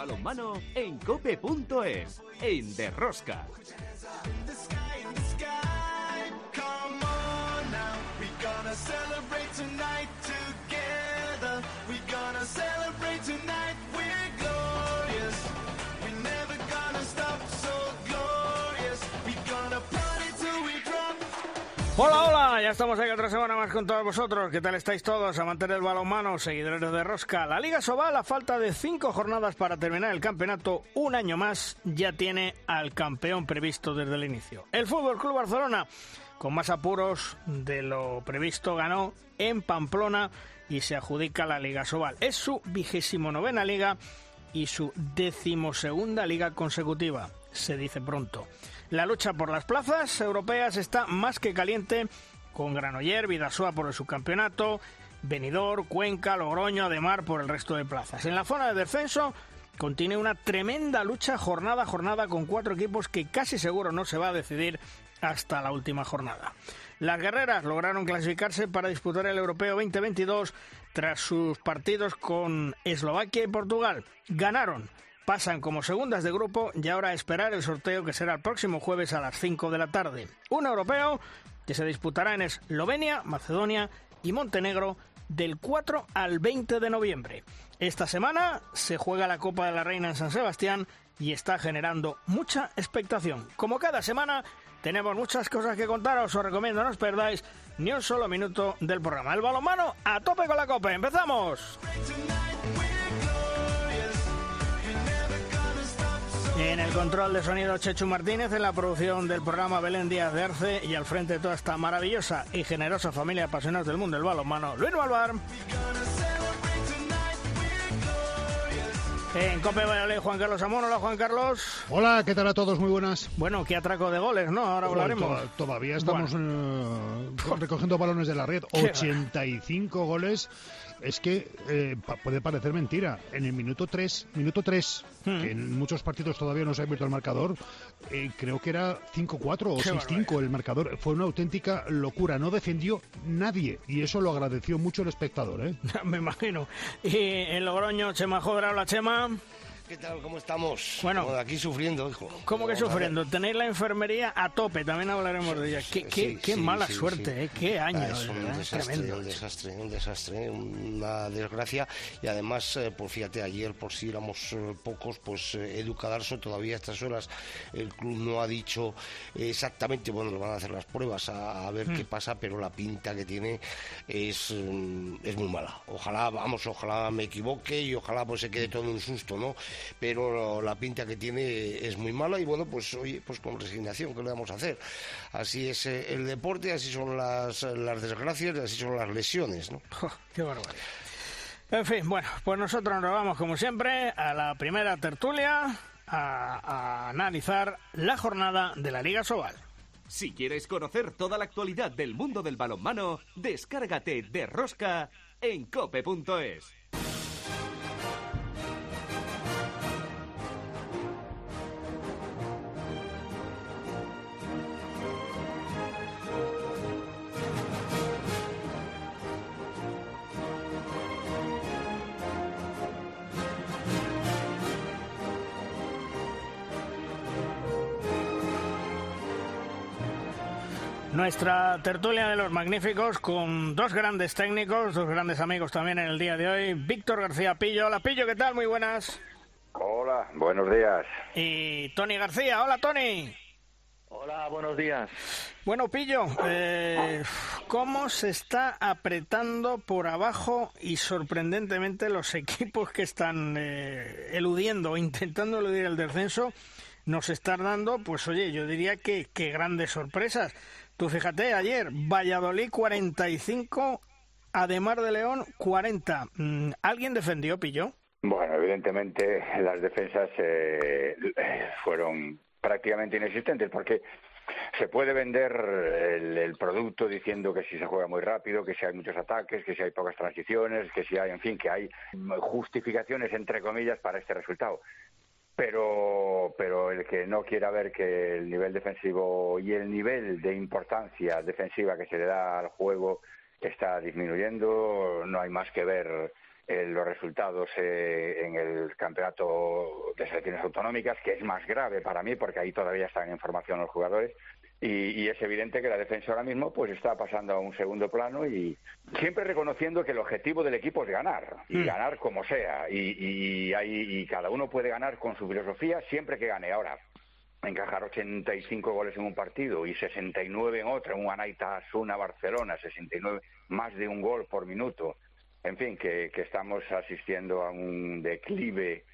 balonmano en cope.es, en Derrosca. Hola, ya estamos aquí otra semana más con todos vosotros. ¿Qué tal estáis todos? Amantes del balonmano, seguidores de Rosca. La Liga Sobal, a falta de cinco jornadas para terminar el campeonato, un año más ya tiene al campeón previsto desde el inicio. El Fútbol Club Barcelona, con más apuros de lo previsto, ganó en Pamplona y se adjudica la Liga Sobal. Es su vigésimo novena liga y su decimosegunda liga consecutiva, se dice pronto. La lucha por las plazas europeas está más que caliente con Granoller, Vidasoa por el subcampeonato, Benidorm, Cuenca, Logroño, Ademar por el resto de plazas. En la zona de descenso continúa una tremenda lucha jornada a jornada con cuatro equipos que casi seguro no se va a decidir hasta la última jornada. Las guerreras lograron clasificarse para disputar el Europeo 2022 tras sus partidos con Eslovaquia y Portugal. Ganaron pasan como segundas de grupo y ahora a esperar el sorteo que será el próximo jueves a las 5 de la tarde. Un europeo que se disputará en Eslovenia, Macedonia y Montenegro del 4 al 20 de noviembre. Esta semana se juega la Copa de la Reina en San Sebastián y está generando mucha expectación. Como cada semana, tenemos muchas cosas que contaros, os recomiendo no os perdáis ni un solo minuto del programa. El balonmano a tope con la Copa. ¡Empezamos! En el control de sonido Chechu Martínez, en la producción del programa Belén Díaz de Arce y al frente de toda esta maravillosa y generosa familia de apasionados del mundo del balonmano, Luis Balbar. En Cope Valladolid, Juan Carlos Amón. Hola, Juan Carlos. Hola, ¿qué tal a todos? Muy buenas. Bueno, qué atraco de goles, ¿no? Ahora hablaremos. todavía estamos eh, recogiendo balones de la red. 85 goles es que eh, puede parecer mentira. En el minuto 3, minuto 3, hmm. que en muchos partidos todavía no se ha abierto el marcador, eh, creo que era 5-4 o 6-5 el marcador. Fue una auténtica locura. No defendió nadie y eso lo agradeció mucho el espectador. ¿eh? Me imagino. Y en Logroño, Chema Jodra, la Chema. ¿Qué tal? ¿Cómo estamos? Bueno, aquí sufriendo, hijo. ¿Cómo que sufriendo? Tenéis la enfermería a tope, también hablaremos de ella. Qué, qué, mala suerte, ¿eh? Qué año. Ah, es un, desastre, un desastre, un desastre, una desgracia. Y además, eh, pues fíjate, ayer, por si éramos eh, pocos, pues eh, Educadarso todavía a estas horas el club no ha dicho exactamente, bueno, lo van a hacer las pruebas a, ver qué mm. pasa, pero la pinta que tiene es, mm, es muy mala. Ojalá, vamos, ojalá me equivoque y ojalá pues se quede todo un susto, ¿no? Pero la pinta que tiene es muy mala y bueno, pues oye, pues con resignación, ¿qué le vamos a hacer? Así es eh, el deporte, así son las, las desgracias, así son las lesiones, ¿no? ¡Qué barbaridad! En fin, bueno, pues nosotros nos vamos como siempre a la primera tertulia a, a analizar la jornada de la Liga Sobal. Si quieres conocer toda la actualidad del mundo del balonmano, descárgate de Rosca en cope.es. Nuestra tertulia de los magníficos con dos grandes técnicos, dos grandes amigos también en el día de hoy. Víctor García Pillo. Hola Pillo, ¿qué tal? Muy buenas. Hola, buenos días. Y Tony García. Hola Tony. Hola, buenos días. Bueno, Pillo, eh, ¿cómo se está apretando por abajo y sorprendentemente los equipos que están eh, eludiendo, intentando eludir el descenso, nos están dando, pues oye, yo diría que, que grandes sorpresas. Tú fíjate, ayer Valladolid 45, Ademar de León 40. Mm, ¿Alguien defendió, Pillo? Bueno, evidentemente las defensas eh, fueron prácticamente inexistentes porque se puede vender el, producto diciendo que si se juega muy rápido, que si hay muchos ataques, que si hay pocas transiciones, que si hay, en fin, que hay justificaciones entre comillas para este resultado pero, pero el que no quiera ver que el nivel defensivo y el nivel de importancia defensiva que se le da al juego está disminuyendo, no hay más que ver los resultados en el campeonato de selecciones autonómicas, que es más grave para mí porque ahí todavía están en formación los jugadores. Y, es evidente que la defensa ahora mismo pues está pasando a un segundo plano y siempre reconociendo que el objetivo del equipo es ganar y mm. ganar como sea y, y, y cada uno puede ganar con su filosofía siempre que gane ahora encajar 85 goles en un partido y 69 en otro, un Anaita Asuna Barcelona, 69 más de un gol por minuto. En fin, que, que estamos asistiendo a un declive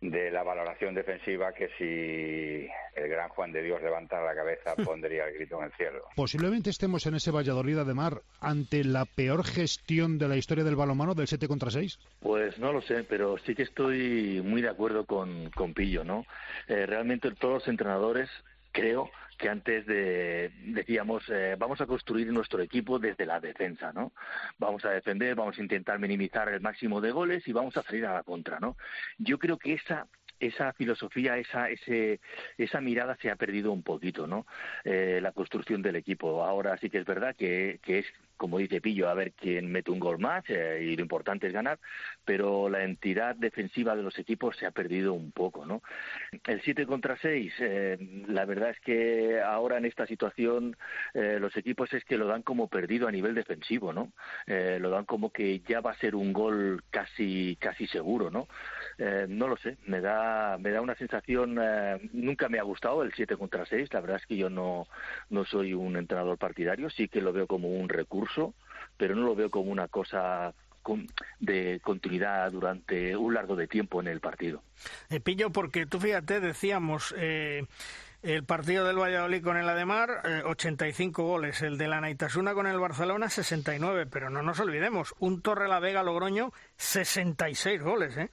de la valoración defensiva que si el gran Juan de Dios levantara la cabeza pondría el grito en el cielo. Posiblemente estemos en ese Valladolid de Mar ante la peor gestión de la historia del balonmano del 7 contra 6. Pues no lo sé, pero sí que estoy muy de acuerdo con, con Pillo, ¿no? Eh, realmente todos los entrenadores creo que antes de, decíamos, eh, vamos a construir nuestro equipo desde la defensa, ¿no? Vamos a defender, vamos a intentar minimizar el máximo de goles y vamos a salir a la contra, ¿no? Yo creo que esa esa filosofía, esa, ese, esa mirada se ha perdido un poquito, ¿no? Eh, la construcción del equipo. Ahora sí que es verdad que, que es como dice Pillo, a ver quién mete un gol más eh, y lo importante es ganar, pero la entidad defensiva de los equipos se ha perdido un poco, ¿no? El 7 contra 6, eh, la verdad es que ahora en esta situación eh, los equipos es que lo dan como perdido a nivel defensivo, ¿no? lo dan como que ya va a ser un gol casi casi seguro, ¿no? no lo sé, me da me da una sensación nunca me ha gustado el 7 contra 6, la verdad es que yo no no soy un entrenador partidario, sí que lo veo como un recurso pero no lo veo como una cosa de continuidad durante un largo de tiempo en el partido. Eh, Pillo, porque tú fíjate, decíamos, eh, el partido del Valladolid con el Ademar, 85 eh, goles, el de la Naitasuna con el Barcelona, 69, pero no nos olvidemos, un Torre la Vega Logroño, 66 goles, ¿eh?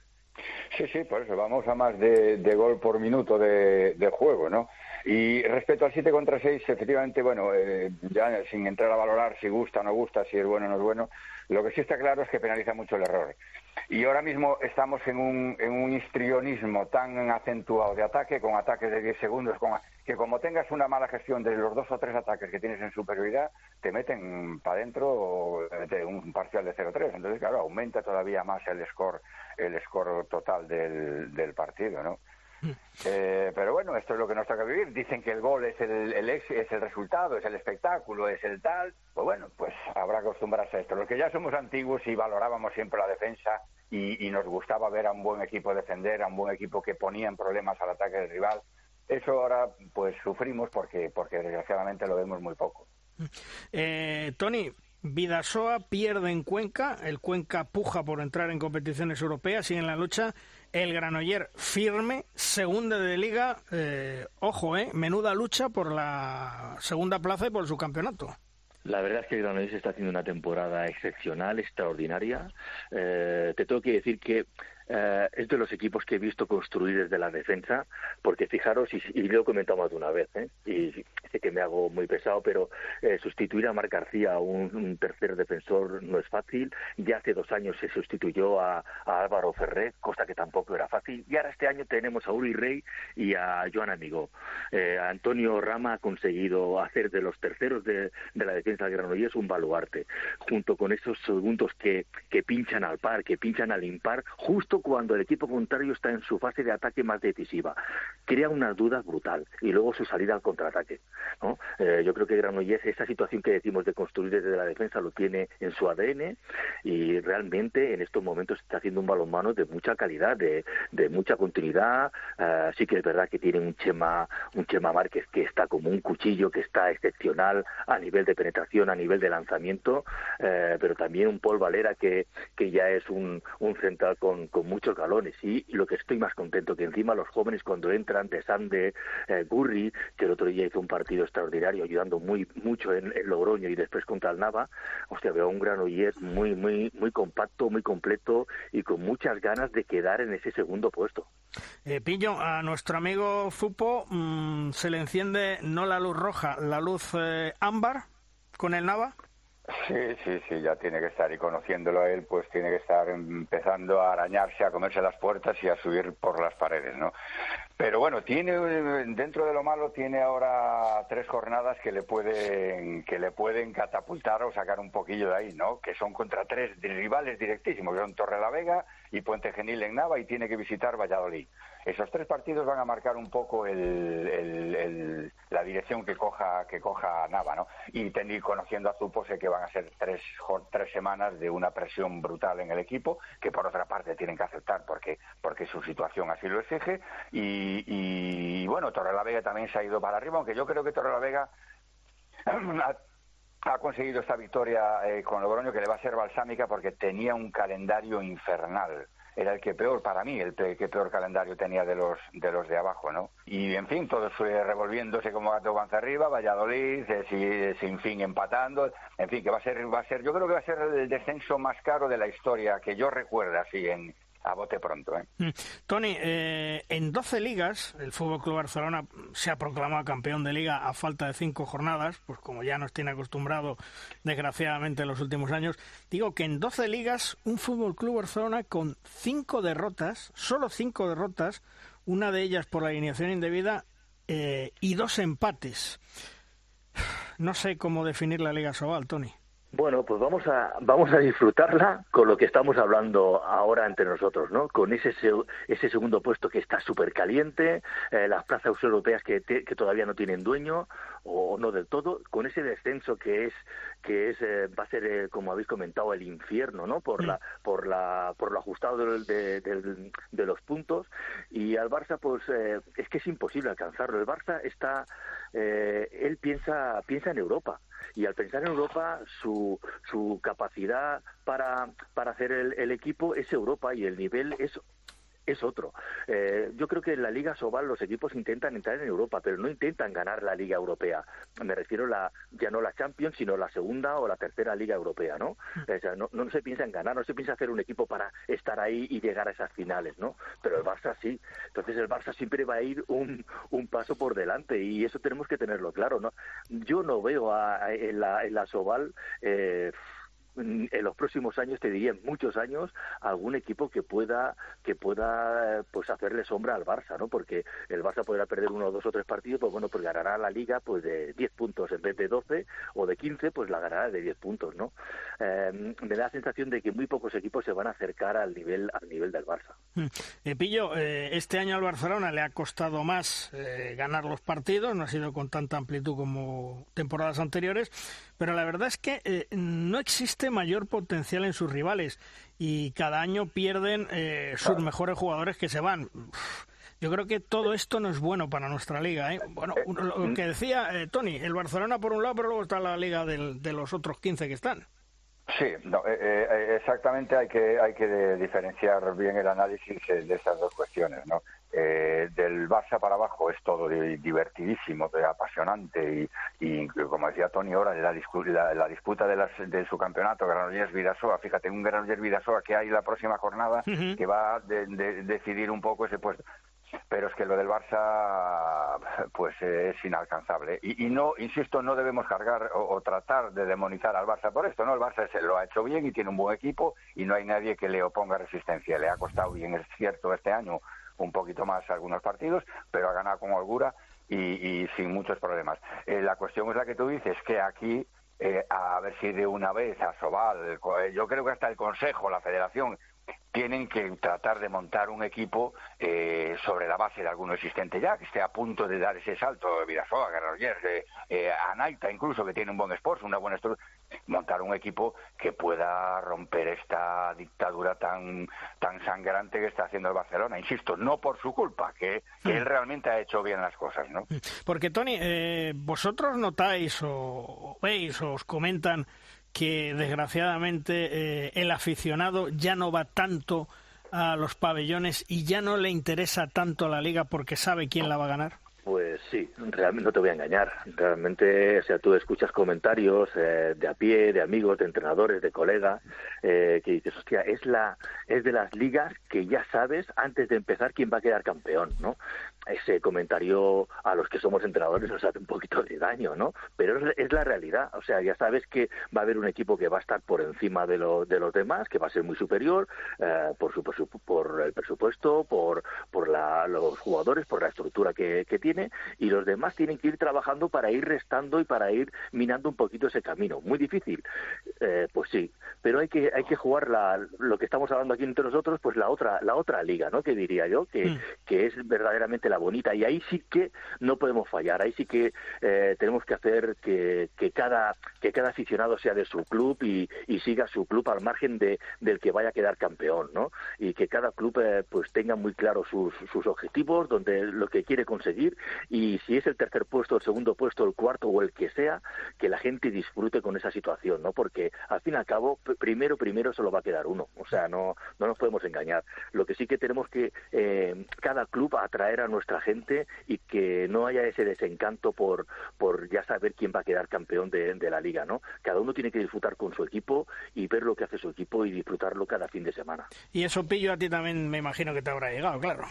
Sí, sí, por eso vamos a más de, gol por minuto de, de juego, ¿no? Y respecto al 7 contra 6, efectivamente, bueno, eh, ya sin entrar a valorar si gusta o no gusta, si es bueno o no es bueno, lo que sí está claro es que penaliza mucho el error. Y ahora mismo estamos en un, en un histrionismo tan acentuado de ataque, con ataques de 10 segundos, que como tengas una mala gestión de los dos o tres ataques que tienes en superioridad, te meten para adentro de un parcial de 0-3. Entonces, claro, aumenta todavía más el score, el score total del, del partido, ¿no? Eh, pero bueno, esto es lo que nos toca vivir. Dicen que el gol es el, el es el resultado, es el espectáculo, es el tal. Pues bueno, pues habrá que acostumbrarse a esto. Los que ya somos antiguos y valorábamos siempre la defensa y, y nos gustaba ver a un buen equipo defender, a un buen equipo que ponía en problemas al ataque del rival, eso ahora pues sufrimos porque, porque desgraciadamente lo vemos muy poco. Eh, Tony, Vidasoa pierde en Cuenca, el Cuenca puja por entrar en competiciones europeas y en la lucha el Granoller firme, segunda de liga, eh, ojo, eh, menuda lucha por la segunda plaza y por su campeonato. La verdad es que el Granollers está haciendo una temporada excepcional, extraordinaria. Eh, te tengo que decir que eh, es de los equipos que he visto construir desde la defensa, porque fijaros, y, lo he comentado más de una vez, ¿eh? y sé que me hago muy pesado, pero eh, sustituir a Marc García, un, un, tercer defensor, no es fácil. Ya hace dos años se sustituyó a, Álvaro Ferré, cosa que tampoco era fácil. Y ahora este año tenemos a Uri Rey y a Joan Amigo. Antonio Rama ha conseguido hacer de los terceros de, la defensa de Granollers un baluarte, junto con esos segundos que, que pinchan al par, que pinchan al impar, justo cuando el equipo contrario está en su fase de ataque más decisiva. Crea una duda brutal y luego su salida al contraataque. ¿no? Eh, yo creo que Granollers, esa situación que decimos de construir desde la defensa, lo tiene en su ADN y realmente en estos momentos está haciendo un balonmano de mucha calidad, de, mucha continuidad. Eh, sí que es verdad que tiene un Chema, un Chema Márquez que está como un cuchillo, que está excepcional a nivel de penetración, a nivel de lanzamiento, eh, pero también un Paul Valera que, que ya es un, un central con muchos galones y, lo que estoy más contento que encima los jóvenes cuando entran de Sande, eh, Gurri, que el otro día hizo un partido extraordinario ayudando muy mucho en, Logroño y después contra el Nava, hostia, veo un Granollers muy muy muy compacto, muy completo y con muchas ganas de quedar en ese segundo puesto. Eh, Pillo, a nuestro amigo Fupo mm, se le enciende no la luz roja, la luz eh, ámbar con el Nava. Sí, sí, sí, ya tiene que estar y conociéndolo a él, pues tiene que estar empezando a arañarse, a comerse las puertas y a subir por las paredes, ¿no? Pero bueno, tiene dentro de lo malo tiene ahora tres jornadas que le pueden que le pueden catapultar o sacar un poquillo de ahí, ¿no? Que son contra tres rivales directísimos, que son Torre la Vega y Puente Genil en Nava y tiene que visitar Valladolid. Esos tres partidos van a marcar un poco el, la dirección que coja que coja Nava, ¿no? Y tener conociendo a Zupo sé que van a ser tres tres semanas de una presión brutal en el equipo que por otra parte tienen que aceptar porque porque su situación así lo exige y y, bueno, Torre la Vega también se ha ido para arriba, aunque yo creo que Torre la Vega ha, conseguido esta victoria eh, con Logroño que le va a ser balsámica porque tenía un calendario infernal era el que peor para mí, el que peor calendario tenía de los de los de abajo, ¿no? Y en fin, todo fue revolviéndose como gato panza arriba, Valladolid, eh, sin fin empatando, en fin, que va a ser va a ser, yo creo que va a ser el descenso más caro de la historia que yo recuerdo así en a bote pronto. ¿eh? Mm. Tony, eh, en 12 ligas, el Fútbol Club Barcelona se ha proclamado campeón de liga a falta de cinco jornadas, pues como ya nos tiene acostumbrado desgraciadamente en los últimos años. Digo que en 12 ligas, un Fútbol Club Barcelona con cinco derrotas, solo cinco derrotas, una de ellas por la alineación indebida eh, y dos empates. No sé cómo definir la Liga Sobal, Tony. Bueno, pues vamos a vamos a disfrutarla con lo que estamos hablando ahora entre nosotros, ¿no? Con ese ese segundo puesto que está súper caliente, eh, las plazas europeas que, que todavía no tienen dueño o no del todo, con ese descenso que es que es eh, va a ser eh, como habéis comentado el infierno, ¿no? Por la por la por lo ajustado de, de, los puntos y al Barça pues es que es imposible alcanzarlo. El Barça está él piensa piensa en Europa. Y al pensar en Europa su, su capacidad para, para hacer el, el equipo es Europa y el nivel es es otro. Eh, yo creo que en la Liga Sobal los equipos intentan entrar en Europa, pero no intentan ganar la Liga Europea. Me refiero la, ya no la Champions, sino la segunda o la tercera Liga Europea, ¿no? Mm. O sea, no, no se piensa en ganar, no se piensa hacer un equipo para estar ahí y llegar a esas finales, ¿no? Pero el Barça sí. Entonces el Barça siempre va a ir un, un paso por delante y eso tenemos que tenerlo claro, ¿no? Yo no veo a, en, la, en la Sobal... Eh, en los próximos años, te diría en muchos años, algún equipo que pueda que pueda pues hacerle sombra al Barça, ¿no? Porque el Barça podrá perder uno, dos o tres partidos, pues bueno, pues ganará la Liga pues de 10 puntos en vez de 12 o de 15, pues la ganará de 10 puntos, ¿no? Eh, me da la sensación de que muy pocos equipos se van a acercar al nivel al nivel del Barça. Mm. Eh, Pillo, eh, este año al Barcelona le ha costado más ganar los partidos, no ha sido con tanta amplitud como temporadas anteriores, pero la verdad es que no existe mayor potencial en sus rivales y cada año pierden eh, sus mejores jugadores que se van. Yo creo que todo esto no es bueno para nuestra liga. ¿eh? Bueno, lo que decía eh, Tony, el Barcelona por un lado, pero luego está la liga de los otros 15 que están. Sí, exactamente hay que hay que diferenciar bien el análisis de esas dos cuestiones, ¿no? Eh, del Barça para abajo es todo divertidísimo, apasionante y, como decía Tony ahora, la, la, disputa de, las, de su campeonato, Granollers Vidasoa, fíjate, un Granollers Vidasoa que hay la próxima jornada que va a decidir un poco ese puesto. Pero es que lo del Barça pues es inalcanzable. Y, no, insisto, no debemos cargar o, tratar de demonizar al Barça por esto, ¿no? El Barça se lo ha hecho bien y tiene un buen equipo y no hay nadie que le oponga resistencia. Le ha costado bien, es cierto, este año un poquito más algunos partidos, pero ha ganado con holgura y, sin muchos problemas. Eh, la cuestión es la que tú dices, que aquí, eh, a ver si de una vez a Sobal, yo creo que hasta el Consejo, la Federación, tienen que tratar de montar un equipo eh, sobre la base de alguno existente ya, que esté a punto de dar ese salto, Vidasoa, Guerrero eh, eh, Anaita incluso, que tiene un buen esfuerzo, una buena estructura, montar un equipo que pueda romper esta dictadura tan, tan sangrante que está haciendo el Barcelona. Insisto, no por su culpa, que, que él realmente ha hecho bien las cosas, ¿no? Porque, Tony, eh, vosotros notáis o veis o os comentan que desgraciadamente eh, el aficionado ya no va tanto a los pabellones y ya no le interesa tanto la liga porque sabe quién la va a ganar? Pues sí, realmente no te voy a engañar. Realmente, o sea, tú escuchas comentarios eh, de a pie, de amigos, de entrenadores, de colegas, eh, que dices, hostia, es la, es de las ligas que ya sabes antes de empezar quién va a quedar campeón, ¿no? Ese comentario a los que somos entrenadores nos hace un poquito de daño, ¿no? Pero es, la realidad. O sea, ya sabes que va a haber un equipo que va a estar por encima de, lo, de los demás, que va a ser muy superior eh, por, su, por el presupuesto, por, por los jugadores, por la estructura que, tiene, y los demás tienen que ir trabajando para ir restando y para ir minando un poquito ese camino. Muy difícil, eh, pues sí, pero hay que hay que jugar la, lo que estamos hablando aquí entre nosotros, pues la otra la otra liga, ¿no? Que diría yo que, mm. que es verdaderamente la bonita y ahí sí que no podemos fallar, ahí sí que eh, tenemos que hacer que, cada que cada aficionado sea de su club y, siga su club al margen de, del que vaya a quedar campeón, ¿no? Y que cada club eh, pues tenga muy claro sus, sus objetivos, donde lo que quiere conseguir y si es el tercer puesto, el segundo puesto, el cuarto o el que sea, que la gente disfrute con esa situación, ¿no? Porque al fin y al cabo, primero, primero solo va a quedar uno, o sea, no, no nos podemos engañar. Lo que sí que tenemos que eh, cada club atraer a nuestra gente y que no haya ese desencanto por, por ya saber quién va a quedar campeón de, de la liga, ¿no? Cada uno tiene que disfrutar con su equipo y ver lo que hace su equipo y disfrutarlo cada fin de semana. Y eso, Pillo, a ti también me imagino que te habrá llegado, claro.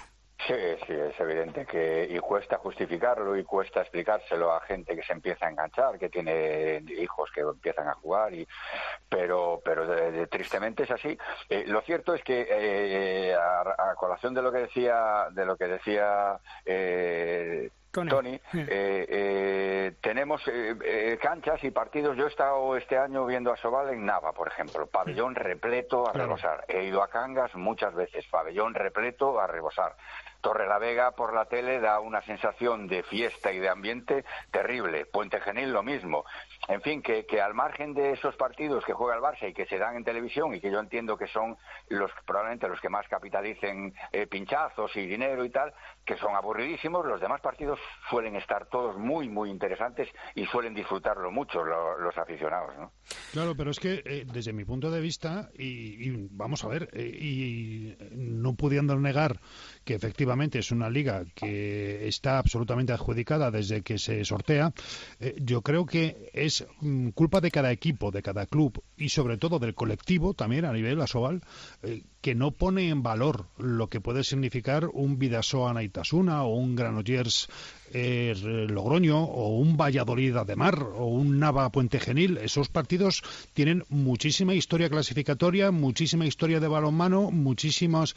Sí, sí, es evidente que y cuesta justificarlo y cuesta explicárselo a gente que se empieza a enganchar, que tiene hijos que empiezan a jugar, y, pero, pero tristemente es así. Eh, lo cierto es que eh, a, colación de lo que decía, de lo que decía eh, Tony, tenemos canchas y partidos. Yo he estado este año viendo a Sobal en Nava, por ejemplo, pabellón repleto a rebosar. He ido a Cangas muchas veces, pabellón repleto a rebosar. Torre la Vega por la tele da una sensación de fiesta y de ambiente terrible. Puente Genil lo mismo. En fin, que, que al margen de esos partidos que juega el Barça y que se dan en televisión y que yo entiendo que son los probablemente los que más capitalicen eh, pinchazos y dinero y tal, que son aburridísimos, los demás partidos suelen estar todos muy, muy interesantes y suelen disfrutarlo mucho los aficionados. ¿no? Claro, pero es que eh, desde mi punto de vista, y, vamos a ver, eh, y no pudiendo negar que efectivamente es una liga que está absolutamente adjudicada desde que se sortea, eh, yo creo que es mm, culpa de cada equipo, de cada club y sobre todo del colectivo también a nivel asobal, que no pone en valor lo que puede significar un Vidasoa Naitasuna o un Granollers eh, Logroño o un Valladolid Ademar o un Nava Puente Genil. Esos partidos tienen muchísima historia clasificatoria, muchísima historia de balonmano, muchísimas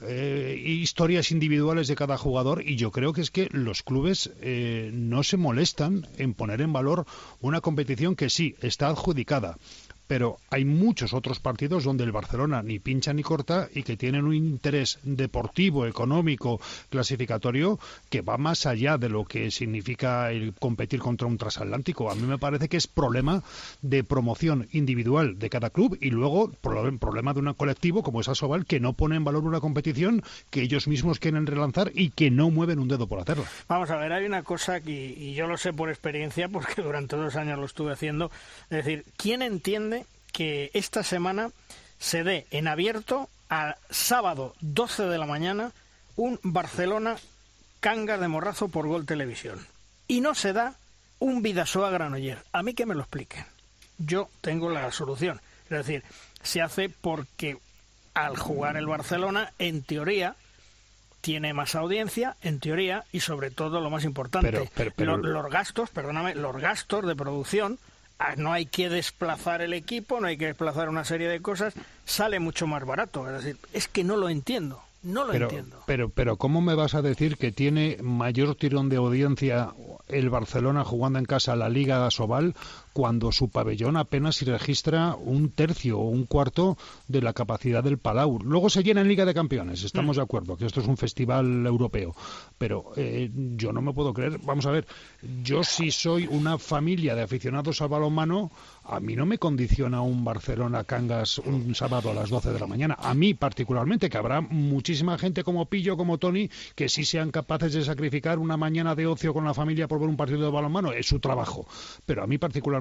eh, historias individuales de cada jugador y yo creo que es que los clubes eh, no se molestan en poner en valor una competición que sí está adjudicada pero hay muchos otros partidos donde el Barcelona ni pincha ni corta y que tienen un interés deportivo, económico, clasificatorio que va más allá de lo que significa el competir contra un transatlántico. A mí me parece que es problema de promoción individual de cada club y luego problema de un colectivo como es Asobal que no pone en valor una competición que ellos mismos quieren relanzar y que no mueven un dedo por hacerlo. Vamos a ver, hay una cosa que, y yo lo sé por experiencia porque durante dos años lo estuve haciendo, es decir, ¿quién entiende que esta semana se dé en abierto a sábado 12 de la mañana un Barcelona canga de morrazo por Gol Televisión. Y no se da un Vidasoa Granoller. A mí que me lo expliquen. Yo tengo la solución. Es decir, se hace porque al jugar el Barcelona, en teoría, tiene más audiencia, en teoría, y sobre todo lo más importante, los gastos, perdóname, los gastos de producción no hay que desplazar el equipo, no hay que desplazar una serie de cosas, sale mucho más barato. Es decir, es que no lo entiendo. No lo entiendo. Pero, pero, ¿cómo me vas a decir que tiene mayor tirón de audiencia el Barcelona jugando en casa la Liga Sobal cuando su pabellón apenas si registra un tercio o un cuarto de la capacidad del Palau. Luego se llena en Liga de Campeones, estamos mm. de acuerdo, que esto es un festival europeo, pero eh, yo no me puedo creer, vamos a ver, yo si soy una familia de aficionados al balonmano, a mí no me condiciona un Barcelona-Cangas un sábado a las 12 de la mañana, a mí particularmente, que habrá muchísima gente como Pillo, como Tony, que sí sean capaces de sacrificar una mañana de ocio con la familia por ver un partido de balonmano, es su trabajo, pero a mí particularmente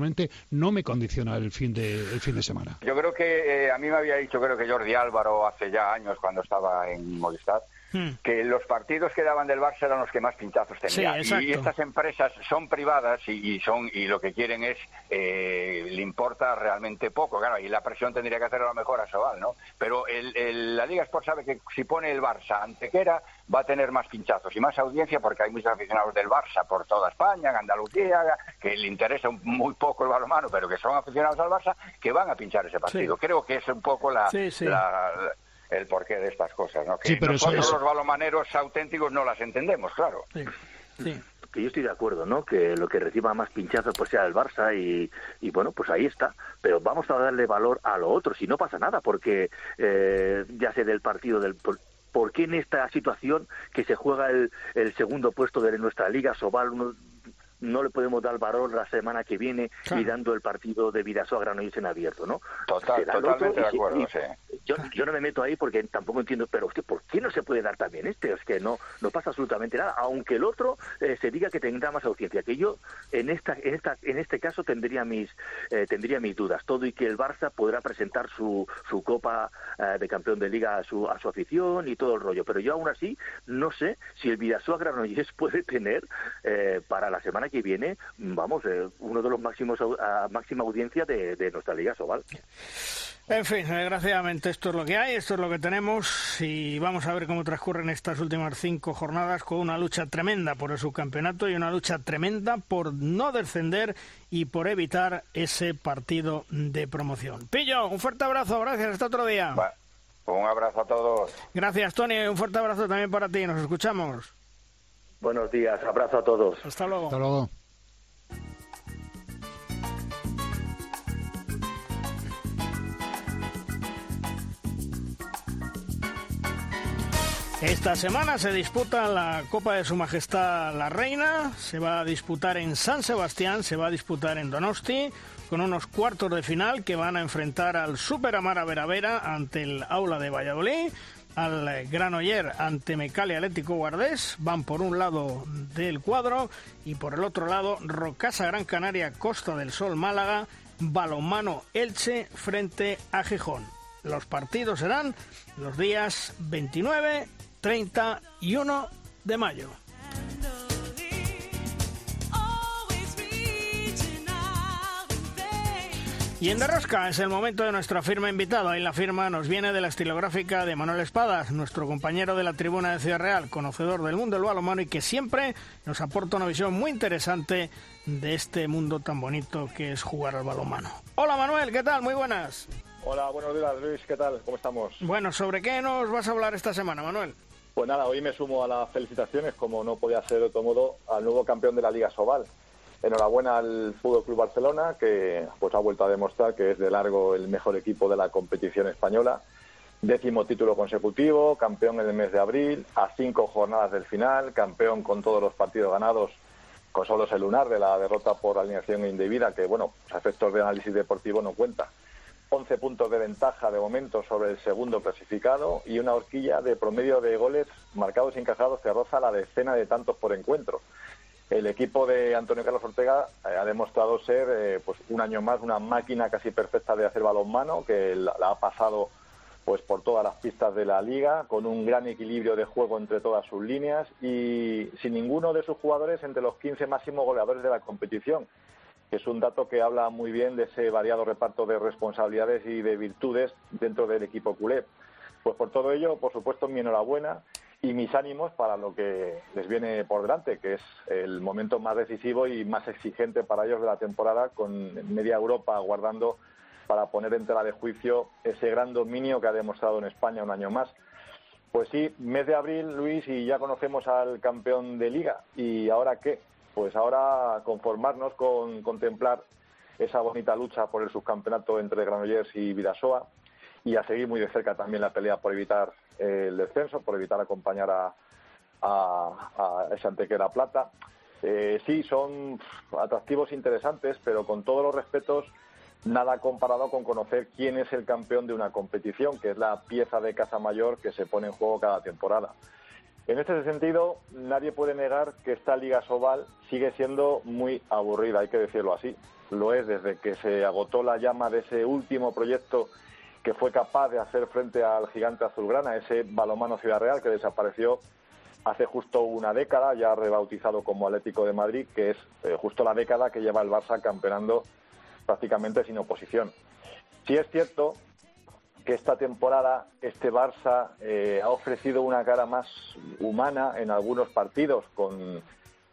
no me condiciona el fin de, fin de semana. Yo creo que eh, a mí me había dicho, creo que Jordi Álvaro hace ya años cuando estaba en Movistar, hmm. que los partidos que daban del Barça eran los que más pinchazos tenían. y estas empresas son privadas y, son y lo que quieren es eh, le importa realmente poco, claro, y la presión tendría que hacer a lo mejor a Sobal, ¿no? Pero el, la Liga Sport sabe que si pone el Barça ante era va a tener más pinchazos y más audiencia porque hay muchos aficionados del Barça por toda España, en Andalucía, que le interesa muy poco el balonmano, pero que son aficionados al Barça, que van a pinchar ese partido. Creo que es un poco la, el porqué de estas cosas, ¿no? Que nosotros los balomaneros auténticos no las entendemos, claro. que yo estoy de acuerdo, ¿no? Que lo que reciba más pinchazos pues sea el Barça y, y, bueno, pues ahí está. Pero vamos a darle valor a lo otro, si no pasa nada, porque eh, ya sé del partido del ¿Por qué en esta situación que se juega el, el segundo puesto de nuestra liga, Sobal, uno no le podemos dar valor la semana que viene y dando el partido de Vidasoa Granollers en abierto, ¿no? Total, totalmente de acuerdo, yo, yo, no me meto ahí porque tampoco entiendo, pero usted, ¿por qué no se puede dar también este? Es que no no pasa absolutamente nada, aunque el otro eh, se diga que tendrá más audiencia, que yo en esta en esta en este caso tendría mis eh, tendría mis dudas, todo y que el Barça podrá presentar su, su copa eh, de campeón de liga a su a su afición y todo el rollo, pero yo aún así no sé si el Vidasoa Granollers puede tener para la semana que viene, vamos, eh, uno de los máximos a máxima audiencia de, nuestra Liga Sobal. En fin, desgraciadamente esto es lo que hay, esto es lo que tenemos y vamos a ver cómo transcurren estas últimas cinco jornadas con una lucha tremenda por el subcampeonato y una lucha tremenda por no descender y por evitar ese partido de promoción. Pillo, un fuerte abrazo, gracias, hasta otro día. un abrazo a todos. Gracias, Tony, un fuerte abrazo también para ti, nos escuchamos. Buenos días, abrazo a todos. Hasta luego. Hasta luego. Esta semana se disputa la Copa de Su Majestad la Reina, se va a disputar en San Sebastián, se va a disputar en Donosti, con unos cuartos de final que van a enfrentar al Super Amara Veravera ante el Aula de Valladolid, al Granoller ante Mecalia Atlético Guardés, van por un lado del cuadro y por el otro lado Rocasa Gran Canaria Costa del Sol Málaga, Balomano Elche frente a Gijón. Los partidos serán los días 29 31 de mayo. Y en Derrosca es el momento de nuestra firma invitado. Ahí la firma nos viene de la estilográfica de Manuel Espadas, nuestro compañero de la tribuna de Ciudad Real, conocedor del mundo del balonmano y que siempre nos aporta una visión muy interesante de este mundo tan bonito que es jugar al balonmano. Hola Manuel, ¿qué tal? Muy buenas. Hola, buenos días Luis, ¿qué tal? ¿Cómo estamos? Bueno, ¿sobre qué nos vas a hablar esta semana, Manuel? Pues nada, hoy me sumo a las felicitaciones, como no podía ser de otro modo, al nuevo campeón de la Liga Sobal. Enhorabuena al Fútbol Club Barcelona, que pues ha vuelto a demostrar que es de largo el mejor equipo de la competición española. Décimo título consecutivo, campeón en el mes de abril, a cinco jornadas del final, campeón con todos los partidos ganados, con solo ese lunar de la derrota por alineación indebida, que bueno, a efectos de análisis deportivo no cuenta. 11 puntos de ventaja de momento sobre el segundo clasificado y una horquilla de promedio de goles marcados y encajados que roza la decena de tantos por encuentro. El equipo de Antonio Carlos Ortega eh, ha demostrado ser eh, pues un año más una máquina casi perfecta de hacer balonmano que la, ha pasado pues por todas las pistas de la liga con un gran equilibrio de juego entre todas sus líneas y sin ninguno de sus jugadores entre los 15 máximos goleadores de la competición es un dato que habla muy bien de ese variado reparto de responsabilidades y de virtudes dentro del equipo culé. Pues por todo ello, por supuesto, mi enhorabuena y mis ánimos para lo que les viene por delante, que es el momento más decisivo y más exigente para ellos de la temporada, con media Europa aguardando para poner en tela de juicio ese gran dominio que ha demostrado en España un año más. Pues sí, mes de abril, Luis, y ya conocemos al campeón de liga. ¿Y ahora qué? pues ahora conformarnos con contemplar esa bonita lucha por el subcampeonato entre Granollers y Vidasoa y a seguir muy de cerca también la pelea por evitar el descenso, por evitar acompañar a, a, esa Antequera Plata. Eh, sí, son atractivos interesantes, pero con todos los respetos, nada comparado con conocer quién es el campeón de una competición, que es la pieza de casa mayor que se pone en juego cada temporada. En este sentido, nadie puede negar que esta Liga Sobal sigue siendo muy aburrida, hay que decirlo así. Lo es desde que se agotó la llama de ese último proyecto que fue capaz de hacer frente al gigante azulgrana, ese balomano Ciudad Real que desapareció hace justo una década, ya rebautizado como Atlético de Madrid, que es eh, justo la década que lleva el Barça campeonando prácticamente sin oposición. Sí es cierto que esta temporada este Barça eh, ha ofrecido una cara más humana en algunos partidos con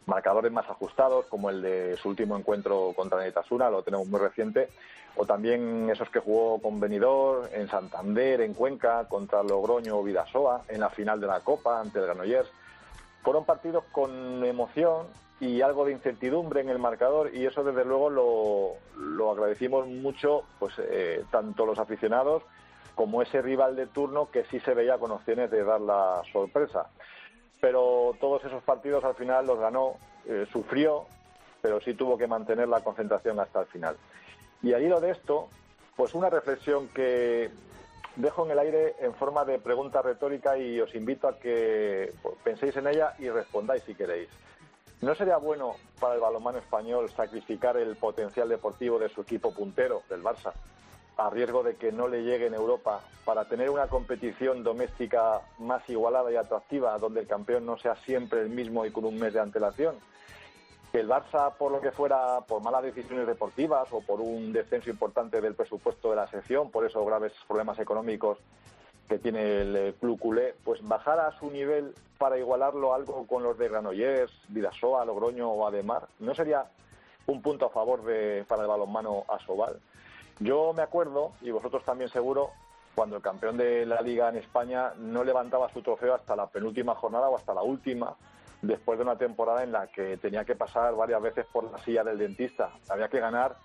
marcadores más ajustados, como el de su último encuentro contra Netasuna, lo tenemos muy reciente, o también esos que jugó con Benidorm, en Santander, en Cuenca, contra Logroño o Vidasoa, en la final de la Copa ante el Granollers. Fueron partidos con emoción y algo de incertidumbre en el marcador y eso desde luego lo, agradecimos mucho pues eh, tanto los aficionados como ese rival de turno que sí se veía con opciones de dar la sorpresa. Pero todos esos partidos al final los ganó, eh, sufrió, pero sí tuvo que mantener la concentración hasta el final. Y al hilo de esto, pues una reflexión que dejo en el aire en forma de pregunta retórica y os invito a que penséis en ella y respondáis si queréis. ¿No sería bueno para el balonmano español sacrificar el potencial deportivo de su equipo puntero, del Barça, a riesgo de que no le llegue en Europa para tener una competición doméstica más igualada y atractiva, donde el campeón no sea siempre el mismo y con un mes de antelación? Que el Barça, por lo que fuera, por malas decisiones deportivas o por un descenso importante del presupuesto de la sección, por esos graves problemas económicos que tiene el club culé, pues bajara a su nivel para igualarlo algo con los de Granollers, Vidasoa, Logroño o Ademar, ¿no sería un punto a favor de, para el balonmano Asobal? Yo me acuerdo, y vosotros también seguro, cuando el campeón de la liga en España no levantaba su trofeo hasta la penúltima jornada o hasta la última, después de una temporada en la que tenía que pasar varias veces por la silla del dentista. Había que ganar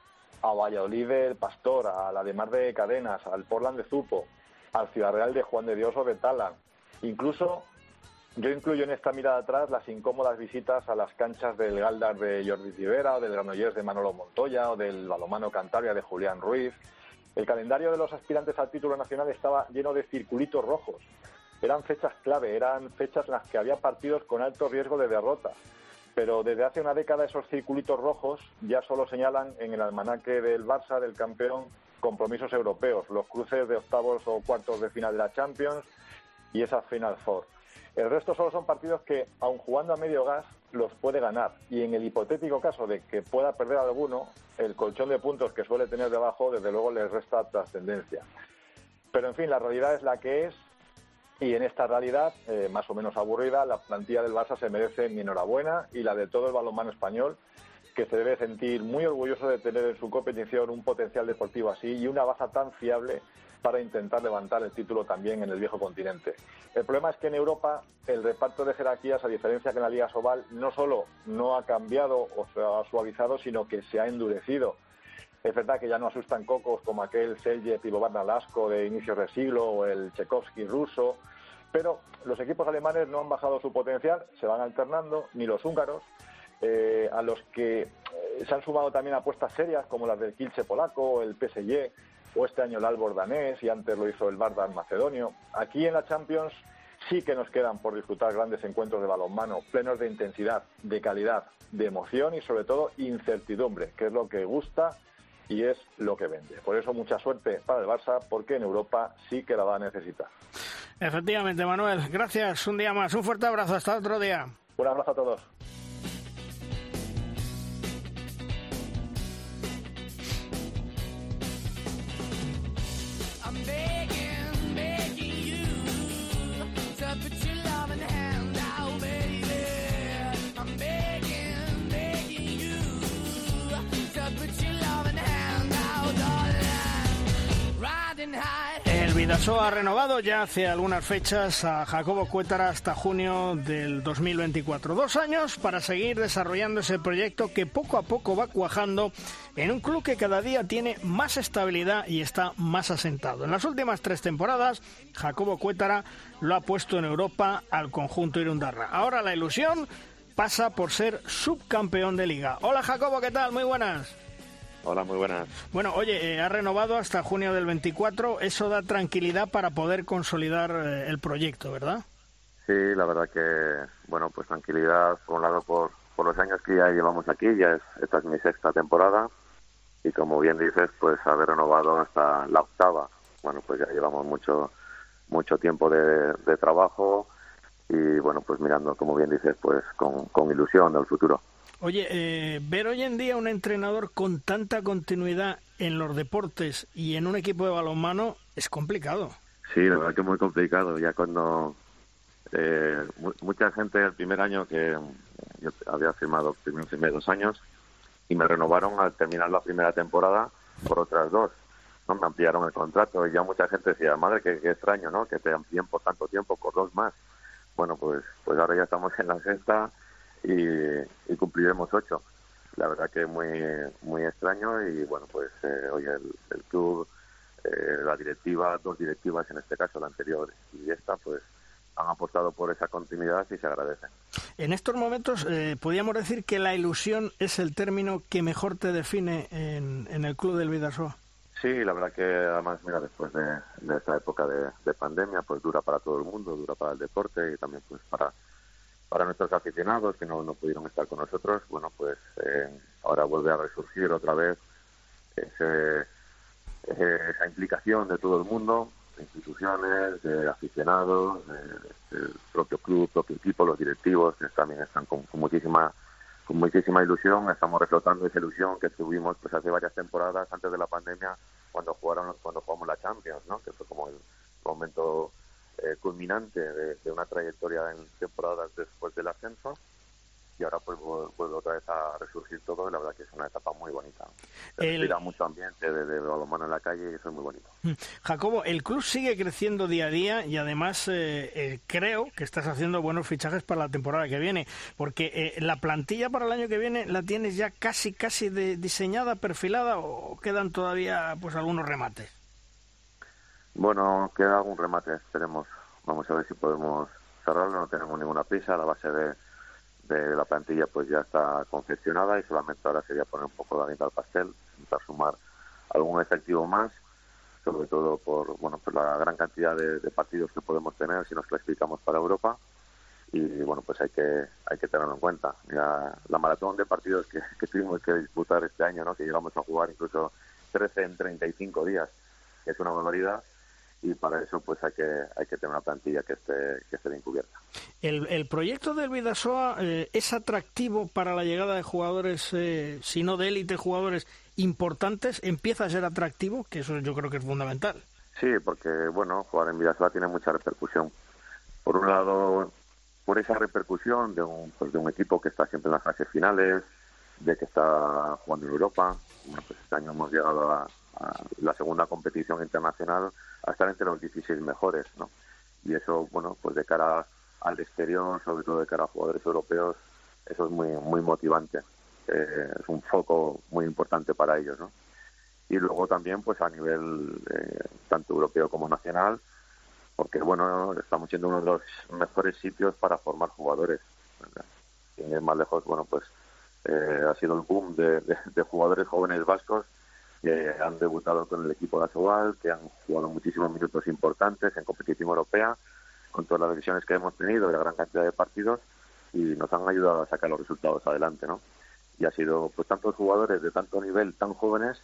a Valladolid del Pastor, a la de de Cadenas, al Portland de Zupo, al Ciudad Real de Juan de Dios o de. Incluso yo incluyo en esta mirada atrás las incómodas visitas a las canchas del Galdar de Jordi Rivera, o del Granollers de Manolo Montoya, o del Balomano Cantabria de Julián Ruiz. El calendario de los aspirantes al título nacional estaba lleno de circulitos rojos. Eran fechas clave, eran fechas en las que había partidos con alto riesgo de derrota. Pero desde hace una década esos circulitos rojos ya solo señalan en el almanaque del Barça, del campeón, compromisos europeos, los cruces de octavos o cuartos de final de la Champions y esa Final Four. El resto solo son partidos que, aun jugando a medio gas, los puede ganar. Y en el hipotético caso de que pueda perder alguno, el colchón de puntos que suele tener debajo, desde luego, le resta trascendencia. Pero, en fin, la realidad es la que es. Y en esta realidad, eh, más o menos aburrida, la plantilla del Barça se merece mi enhorabuena y la de todo el balonmano español, que se debe sentir muy orgulloso de tener en su competición un potencial deportivo así y una baza tan fiable para intentar levantar el título también en el viejo continente. El problema es que en Europa el reparto de jerarquías, a diferencia que en la Liga Sobal, no solo no ha cambiado o se ha suavizado, sino que se ha endurecido. Es verdad que ya no asustan cocos como aquel Selje Pivovar Lasco de inicios de siglo o el Tchaikovsky ruso, pero los equipos alemanes no han bajado su potencial, se van alternando, ni los húngaros, eh, a los que eh, se han sumado también apuestas serias como las del Kilche polaco, el PSG, o este año el Albor danés y antes lo hizo el Bardar macedonio. Aquí en la Champions sí que nos quedan por disfrutar grandes encuentros de balonmano, plenos de intensidad, de calidad, de emoción y sobre todo incertidumbre, que es lo que gusta y es lo que vende. Por eso mucha suerte para el Barça, porque en Europa sí que la va a necesitar. Efectivamente, Manuel. Gracias. Un día más. Un fuerte abrazo. Hasta otro día. Un abrazo a todos. El Vidaso ha renovado ya hace algunas fechas a Jacobo Cuétara hasta junio del 2024. Dos años para seguir desarrollando ese proyecto que poco a poco va cuajando en un club que cada día tiene más estabilidad y está más asentado. En las últimas tres temporadas, Jacobo Cuétara lo ha puesto en Europa al conjunto Irundarra. Ahora la ilusión pasa por ser subcampeón de liga. Hola Jacobo, ¿qué tal? Muy buenas. Hola, muy buenas. Bueno, oye, eh, ha renovado hasta junio del 24. Eso da tranquilidad para poder consolidar eh, el proyecto, ¿verdad? Sí, la verdad que, bueno, pues tranquilidad, por un lado, por, por los años que ya llevamos aquí. Ya es, esta es mi sexta temporada. Y como bien dices, pues haber renovado hasta la octava bueno, pues ya llevamos mucho, mucho tiempo de, trabajo y, bueno, pues mirando, como bien dices, pues con, con ilusión del futuro. Oye, eh, ver hoy en día un entrenador con tanta continuidad en los deportes y en un equipo de balonmano es complicado. Sí, la verdad que es muy complicado. Ya cuando eh, mucha gente el primer año que yo había firmado primeros dos años y me renovaron al terminar la primera temporada por otras dos. ¿no? Me ampliaron el contrato y ya mucha gente decía, madre, qué, extraño, ¿no? Que te amplíen por tanto tiempo, por dos más. Bueno, pues, pues ahora ya estamos en la sexta y, cumpliremos ocho. La verdad que muy muy extraño y bueno, pues eh, hoy el, club, eh, la directiva, dos directivas en este caso, la anterior y esta, pues han apostado por esa continuidad y se agradece. En estos momentos, eh, podríamos decir que la ilusión es el término que mejor te define en, en el club del Vidasoa. Sí, la verdad que además, mira, después de, de esta época de, de, pandemia, pues dura para todo el mundo, dura para el deporte y también pues para para nuestros aficionados que no, pudieron estar con nosotros, bueno, pues eh, ahora vuelve a resurgir otra vez ese, esa implicación de todo el mundo, de instituciones, de aficionados, del propio club, propio equipo, los directivos, que también están con, muchísima con muchísima ilusión, estamos reflotando esa ilusión que tuvimos pues hace varias temporadas antes de la pandemia cuando jugaron cuando jugamos la Champions, ¿no? Que fue como el momento eh, culminante de, una trayectoria en temporadas después del ascenso y ahora pues vuelve otra vez a resurgir todo y la verdad que es una etapa muy bonita. Se el... mucho ambiente de, de balonmano en la calle y eso es muy bonito. Jacobo, el club sigue creciendo día a día y además eh, eh, creo que estás haciendo buenos fichajes para la temporada que viene, porque la plantilla para el año que viene la tienes ya casi casi diseñada, perfilada o quedan todavía pues algunos remates. Bueno, queda algún remate, esperemos. Vamos a ver si podemos cerrarlo, no tenemos ninguna prisa, la base de, de la plantilla pues ya está confeccionada y solamente ahora sería poner un poco de harina al pastel, intentar sumar algún efectivo más, sobre todo por bueno por la gran cantidad de, partidos que podemos tener si nos clasificamos para Europa. Y bueno pues hay que hay que tenerlo en cuenta. Ya la maratón de partidos que, que tuvimos que disputar este año no que llegamos a jugar incluso 13 en 35 días es una barbaridad y para eso pues hay que hay que tener una plantilla que esté que esté bien cubierta. El, el proyecto del Vidasoa eh, es atractivo para la llegada de jugadores, eh, si no de élite, jugadores importantes, empieza a ser atractivo, que eso yo creo que es fundamental. Sí, porque bueno, jugar en Vidasoa tiene mucha repercusión. Por un lado, por esa repercusión de un, pues, de un equipo que está siempre en las fases finales, de que está jugando en Europa. Bueno, pues este año hemos llegado a, la segunda competición internacional a estar entre los 16 mejores, ¿no? Y eso, bueno, pues de cara al exterior, sobre todo de cara a jugadores europeos, eso es muy muy motivante. Eh, es un foco muy importante para ellos, ¿no? Y luego también, pues a nivel eh, tanto europeo como nacional, porque bueno, estamos siendo uno de los mejores sitios para formar jugadores. Y más lejos, bueno, pues eh, ha sido el boom de jugadores jóvenes vascos que han debutado con el equipo de Asobal, que han jugado muchísimos minutos importantes en competición europea, con todas las decisiones que hemos tenido y la gran cantidad de partidos, y nos han ayudado a sacar los resultados adelante, ¿no? Y ha sido, pues, tantos jugadores de tanto nivel, tan jóvenes,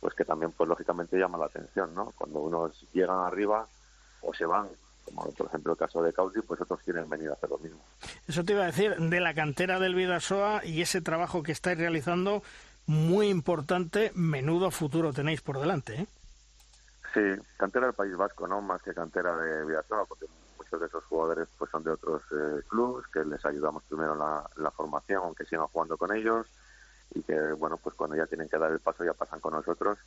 pues que también, pues, lógicamente llama la atención, ¿no? Cuando unos llegan arriba o se van como por ejemplo el caso de Caudi, pues otros quieren venir a hacer lo mismo. Eso te iba a decir, de la cantera del Vidasoa y ese trabajo que estáis realizando, muy importante, menudo futuro tenéis por delante, ¿eh? Sí, cantera del País Vasco, ¿no? Más que cantera de Vidasoa, porque muchos de esos jugadores pues son de otros eh, clubes que les ayudamos primero en la, formación, aunque sigan jugando con ellos y que, bueno, pues cuando ya tienen que dar el paso ya pasan con nosotros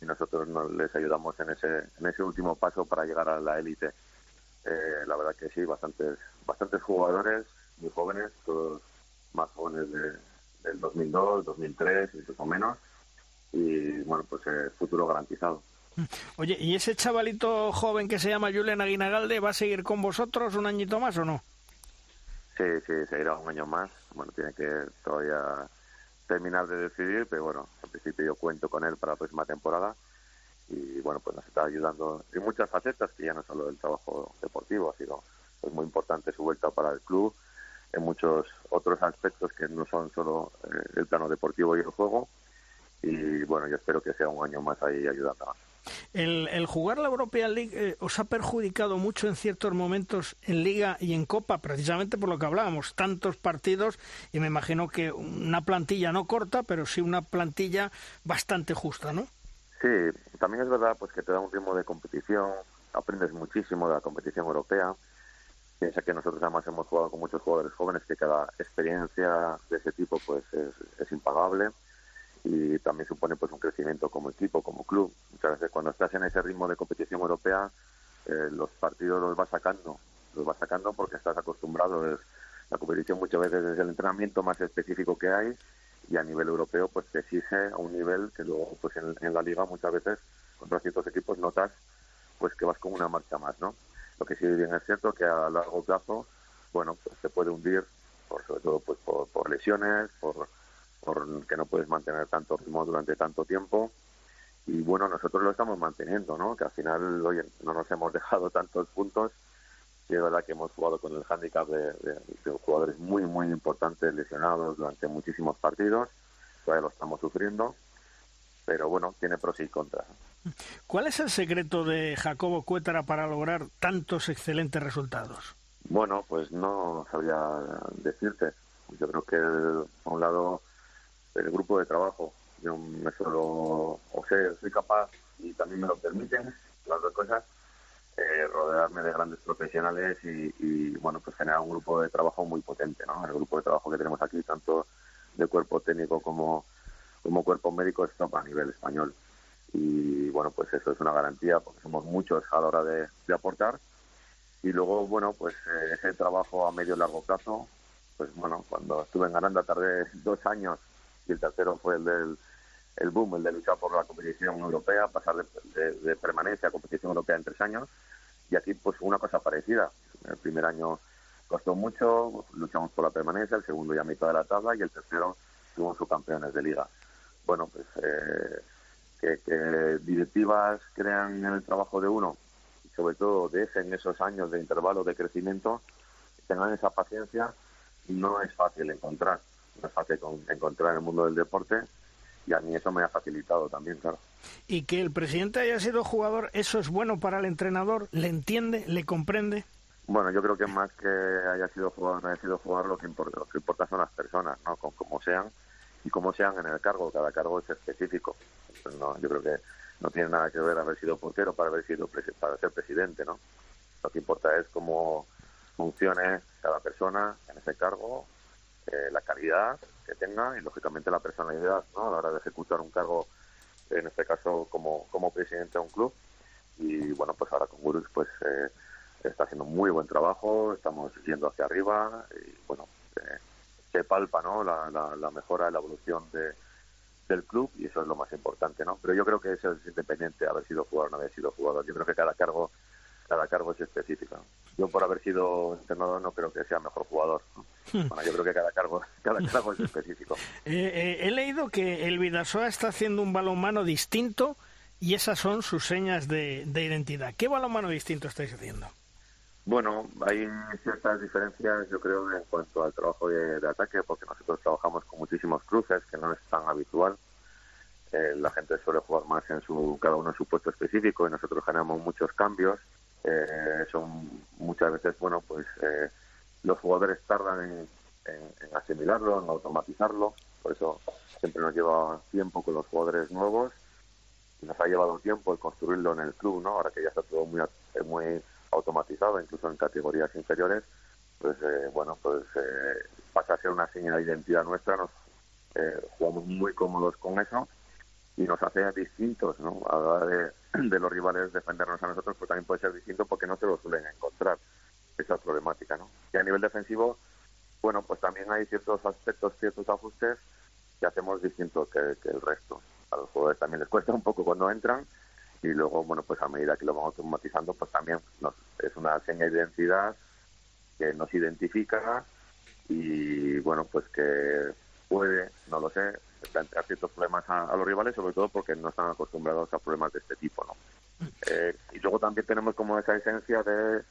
y nosotros nos, les ayudamos en ese, en ese último paso para llegar a la élite. Eh, la verdad que sí, bastantes, bastantes jugadores muy jóvenes, todos más jóvenes de, del 2002, 2003, incluso menos. Y bueno, pues el futuro garantizado. Oye, ¿y ese chavalito joven que se llama Julián Aguinagalde va a seguir con vosotros un añito más o no? Sí, sí, seguirá un año más. Bueno, tiene que todavía terminar de decidir, pero bueno, al principio yo cuento con él para la próxima temporada y bueno, pues nos está ayudando en muchas facetas, que ya no solo del trabajo deportivo, ha sido pues, muy importante su vuelta para el club en muchos otros aspectos que no son solo eh, el plano deportivo y el juego. Y bueno, yo espero que sea un año más ahí ayudando. ¿El, el jugar la European League eh, os ha perjudicado mucho en ciertos momentos en Liga y en Copa, precisamente por lo que hablábamos, tantos partidos y me imagino que una plantilla no corta, pero sí una plantilla bastante justa, ¿no? Sí, también es verdad pues que te da un ritmo de competición, aprendes muchísimo de la competición europea. Piensa que nosotros además hemos jugado con muchos jugadores jóvenes que cada experiencia de ese tipo pues es, impagable y también supone pues un crecimiento como equipo, como club. Muchas veces cuando estás en ese ritmo de competición europea eh, los partidos los vas sacando, los vas sacando porque estás acostumbrado. Es, la competición muchas veces es el entrenamiento más específico que hay y a nivel europeo pues te exige a un nivel que luego pues en, la liga muchas veces contra ciertos equipos notas pues que vas con una marcha más, ¿no? Lo que sí bien es cierto que a largo plazo, bueno, pues se puede hundir, por, sobre todo pues por, lesiones, por, por que no puedes mantener tanto ritmo durante tanto tiempo. Y bueno, nosotros lo estamos manteniendo, ¿no? Que al final, oye, no nos hemos dejado tantos puntos Sí, es verdad que hemos jugado con el hándicap de, jugadores muy, muy importantes lesionados durante muchísimos partidos. Todavía lo estamos sufriendo. Pero bueno, tiene pros y contras. ¿Cuál es el secreto de Jacobo Cuétara para lograr tantos excelentes resultados? Bueno, pues no sabría decirte. Yo creo que, a un lado, el grupo de trabajo. Yo me solo, o sea, soy capaz y también me lo permiten las dos cosas eh, rodearme de grandes profesionales y, bueno, pues generar un grupo de trabajo muy potente, ¿no? El grupo de trabajo que tenemos aquí, tanto de cuerpo técnico como, como cuerpo médico, es top a nivel español. Y bueno, pues eso es una garantía porque somos muchos a la hora de, aportar. Y luego, bueno, pues eh, ese trabajo a medio y largo plazo, pues bueno, cuando estuve en Aranda tardé dos años y el tercero fue el del el boom, el de luchar por la competición europea, pasar de, permanencia a competición europea en tres años. Y aquí, pues, una cosa parecida. El primer año costó mucho, luchamos por la permanencia, el segundo ya mitad de la tabla y el tercero fuimos subcampeones de liga. Bueno, pues eh, que, directivas crean en el trabajo de uno y sobre todo dejen esos años de intervalo de crecimiento, tengan esa paciencia, no es fácil encontrar. No es fácil encontrar en el mundo del deporte y a mí eso me ha facilitado también, claro. Y que el presidente haya sido jugador, ¿eso es bueno para el entrenador? ¿Le entiende? ¿Le comprende? Bueno, yo creo que más que haya sido jugador no haya sido jugador, lo que importa, lo que importa son las personas, ¿no? Con cómo sean y cómo sean en el cargo. Cada cargo es específico. no, yo creo que no tiene nada que ver haber sido portero para haber sido para ser presidente, ¿no? Lo que importa es cómo funcione cada persona en ese cargo, eh, la calidad que tenga y lógicamente la personalidad ¿no? a la hora de ejecutar un cargo, en este caso como, como presidente de un club. Y bueno, pues ahora con Gurus pues eh, está haciendo muy buen trabajo, estamos yendo hacia arriba y bueno, eh, se palpa ¿no? La, la, mejora, la evolución de, del club y eso es lo más importante, ¿no? Pero yo creo que eso es independiente haber sido jugador o no haber sido jugador. Yo creo que cada cargo cada cargo es específico. Yo por haber sido entrenador no creo que sea mejor jugador. Bueno, yo creo que cada cargo, cada cargo es específico. Eh, eh, he leído que el Vidasoa está haciendo un balonmano distinto y esas son sus señas de, identidad. ¿Qué balonmano distinto estáis haciendo? Bueno, hay ciertas diferencias, yo creo, en cuanto al trabajo de, ataque, porque nosotros trabajamos con muchísimos cruces, que no es tan habitual. Eh, la gente suele jugar más en su cada uno en su puesto específico y nosotros generamos muchos cambios eh, son muchas veces, bueno, pues eh, los jugadores tardan en, asimilarlo, en automatizarlo, por eso siempre nos lleva tiempo con los jugadores nuevos nos ha llevado tiempo el construirlo en el club, ¿no? Ahora que ya está todo muy, muy automatizado, incluso en categorías inferiores, pues bueno, pues pasa a ser una señal de identidad nuestra, nos jugamos muy cómodos con eso y nos hace distintos, ¿no? A la hora de, los rivales defendernos a nosotros, pues también puede ser distinto porque no se lo suelen encontrar esa problemática, ¿no? Y a nivel defensivo, bueno, pues también hay ciertos aspectos, ciertos ajustes que hacemos distintos que, el resto. A los jugadores también les cuesta un poco cuando entran y luego, bueno, pues a medida que lo vamos automatizando, pues también nos, es una seña de identidad que nos identifica y, bueno, pues que puede, no lo sé, plantear ciertos problemas a, los rivales, sobre todo porque no están acostumbrados a problemas de este tipo, ¿no? Eh, y luego también tenemos como esa esencia de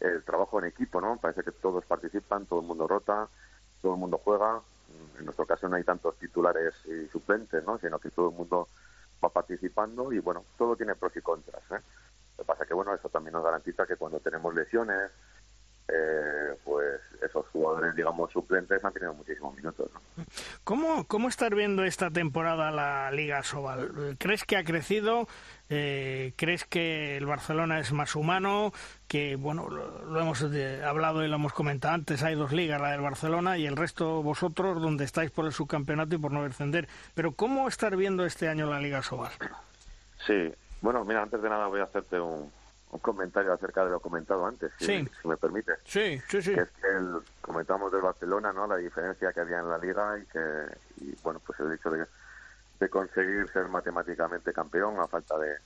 el trabajo en equipo, ¿no? Parece que todos participan, todo el mundo rota, todo el mundo juega. En nuestro caso no hay tantos titulares y suplentes, ¿no? Sino que todo el mundo va participando y bueno, todo tiene pros y contras. ¿eh? Lo que pasa que bueno, eso también nos garantiza que cuando tenemos lesiones, eh, pues esos jugadores, digamos, suplentes han tenido muchísimos minutos. ¿no? ¿Cómo, ¿Cómo estar viendo esta temporada la Liga Sobal? ¿Crees que ha crecido? Eh, ¿Crees que el Barcelona es más humano? Que, bueno, lo, hemos hablado y lo hemos comentado antes, hay dos ligas, la del Barcelona y el resto vosotros, donde estáis por el subcampeonato y por no descender. Pero ¿cómo estar viendo este año la Liga Sobal? Sí, bueno, mira, antes de nada voy a hacerte un, un comentario acerca de lo comentado antes, si, me permite. Sí, sí, sí. es que el, comentamos del Barcelona, ¿no? La diferencia que había en la liga y que, y, bueno, pues el hecho de, de conseguir ser matemáticamente campeón a falta de,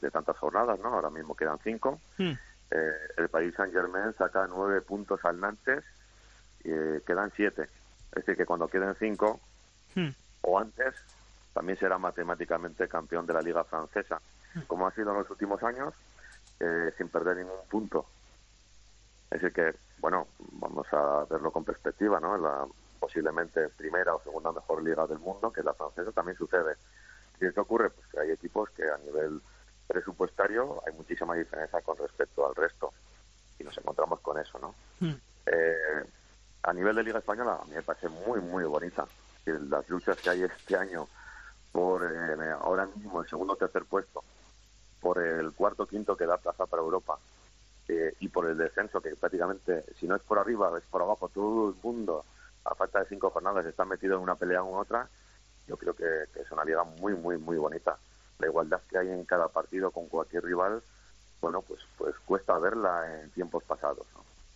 de, tantas jornadas, ¿no? Ahora mismo quedan cinco. Hmm. Eh, el país Saint Germain saca nueve puntos al Nantes y eh, quedan siete. Es decir, que cuando queden cinco hmm. o antes, también será matemáticamente campeón de la liga francesa. Hmm. Como ha sido en los últimos años, eh, sin perder ningún punto. Es decir que, bueno, vamos a verlo con perspectiva, ¿no? La posiblemente primera o segunda mejor liga del mundo, que es la francesa, también sucede. ¿Y qué ocurre? Pues que hay equipos que a nivel presupuestario hay muchísima diferencia con respecto al resto. Y nos encontramos con eso, ¿no? Hmm. Eh, a nivel de Liga Española, a mí me parece muy, muy bonita. Las luchas que hay este año por eh, ahora mismo el segundo o tercer puesto por el cuarto quinto que da plaza para Europa eh, y por el descenso que prácticamente si no es por arriba es por abajo todo el mundo a falta de cinco jornadas está metido en una pelea u otra yo creo que, es una liga muy muy muy bonita la igualdad que hay en cada partido con cualquier rival bueno pues pues cuesta verla en tiempos pasados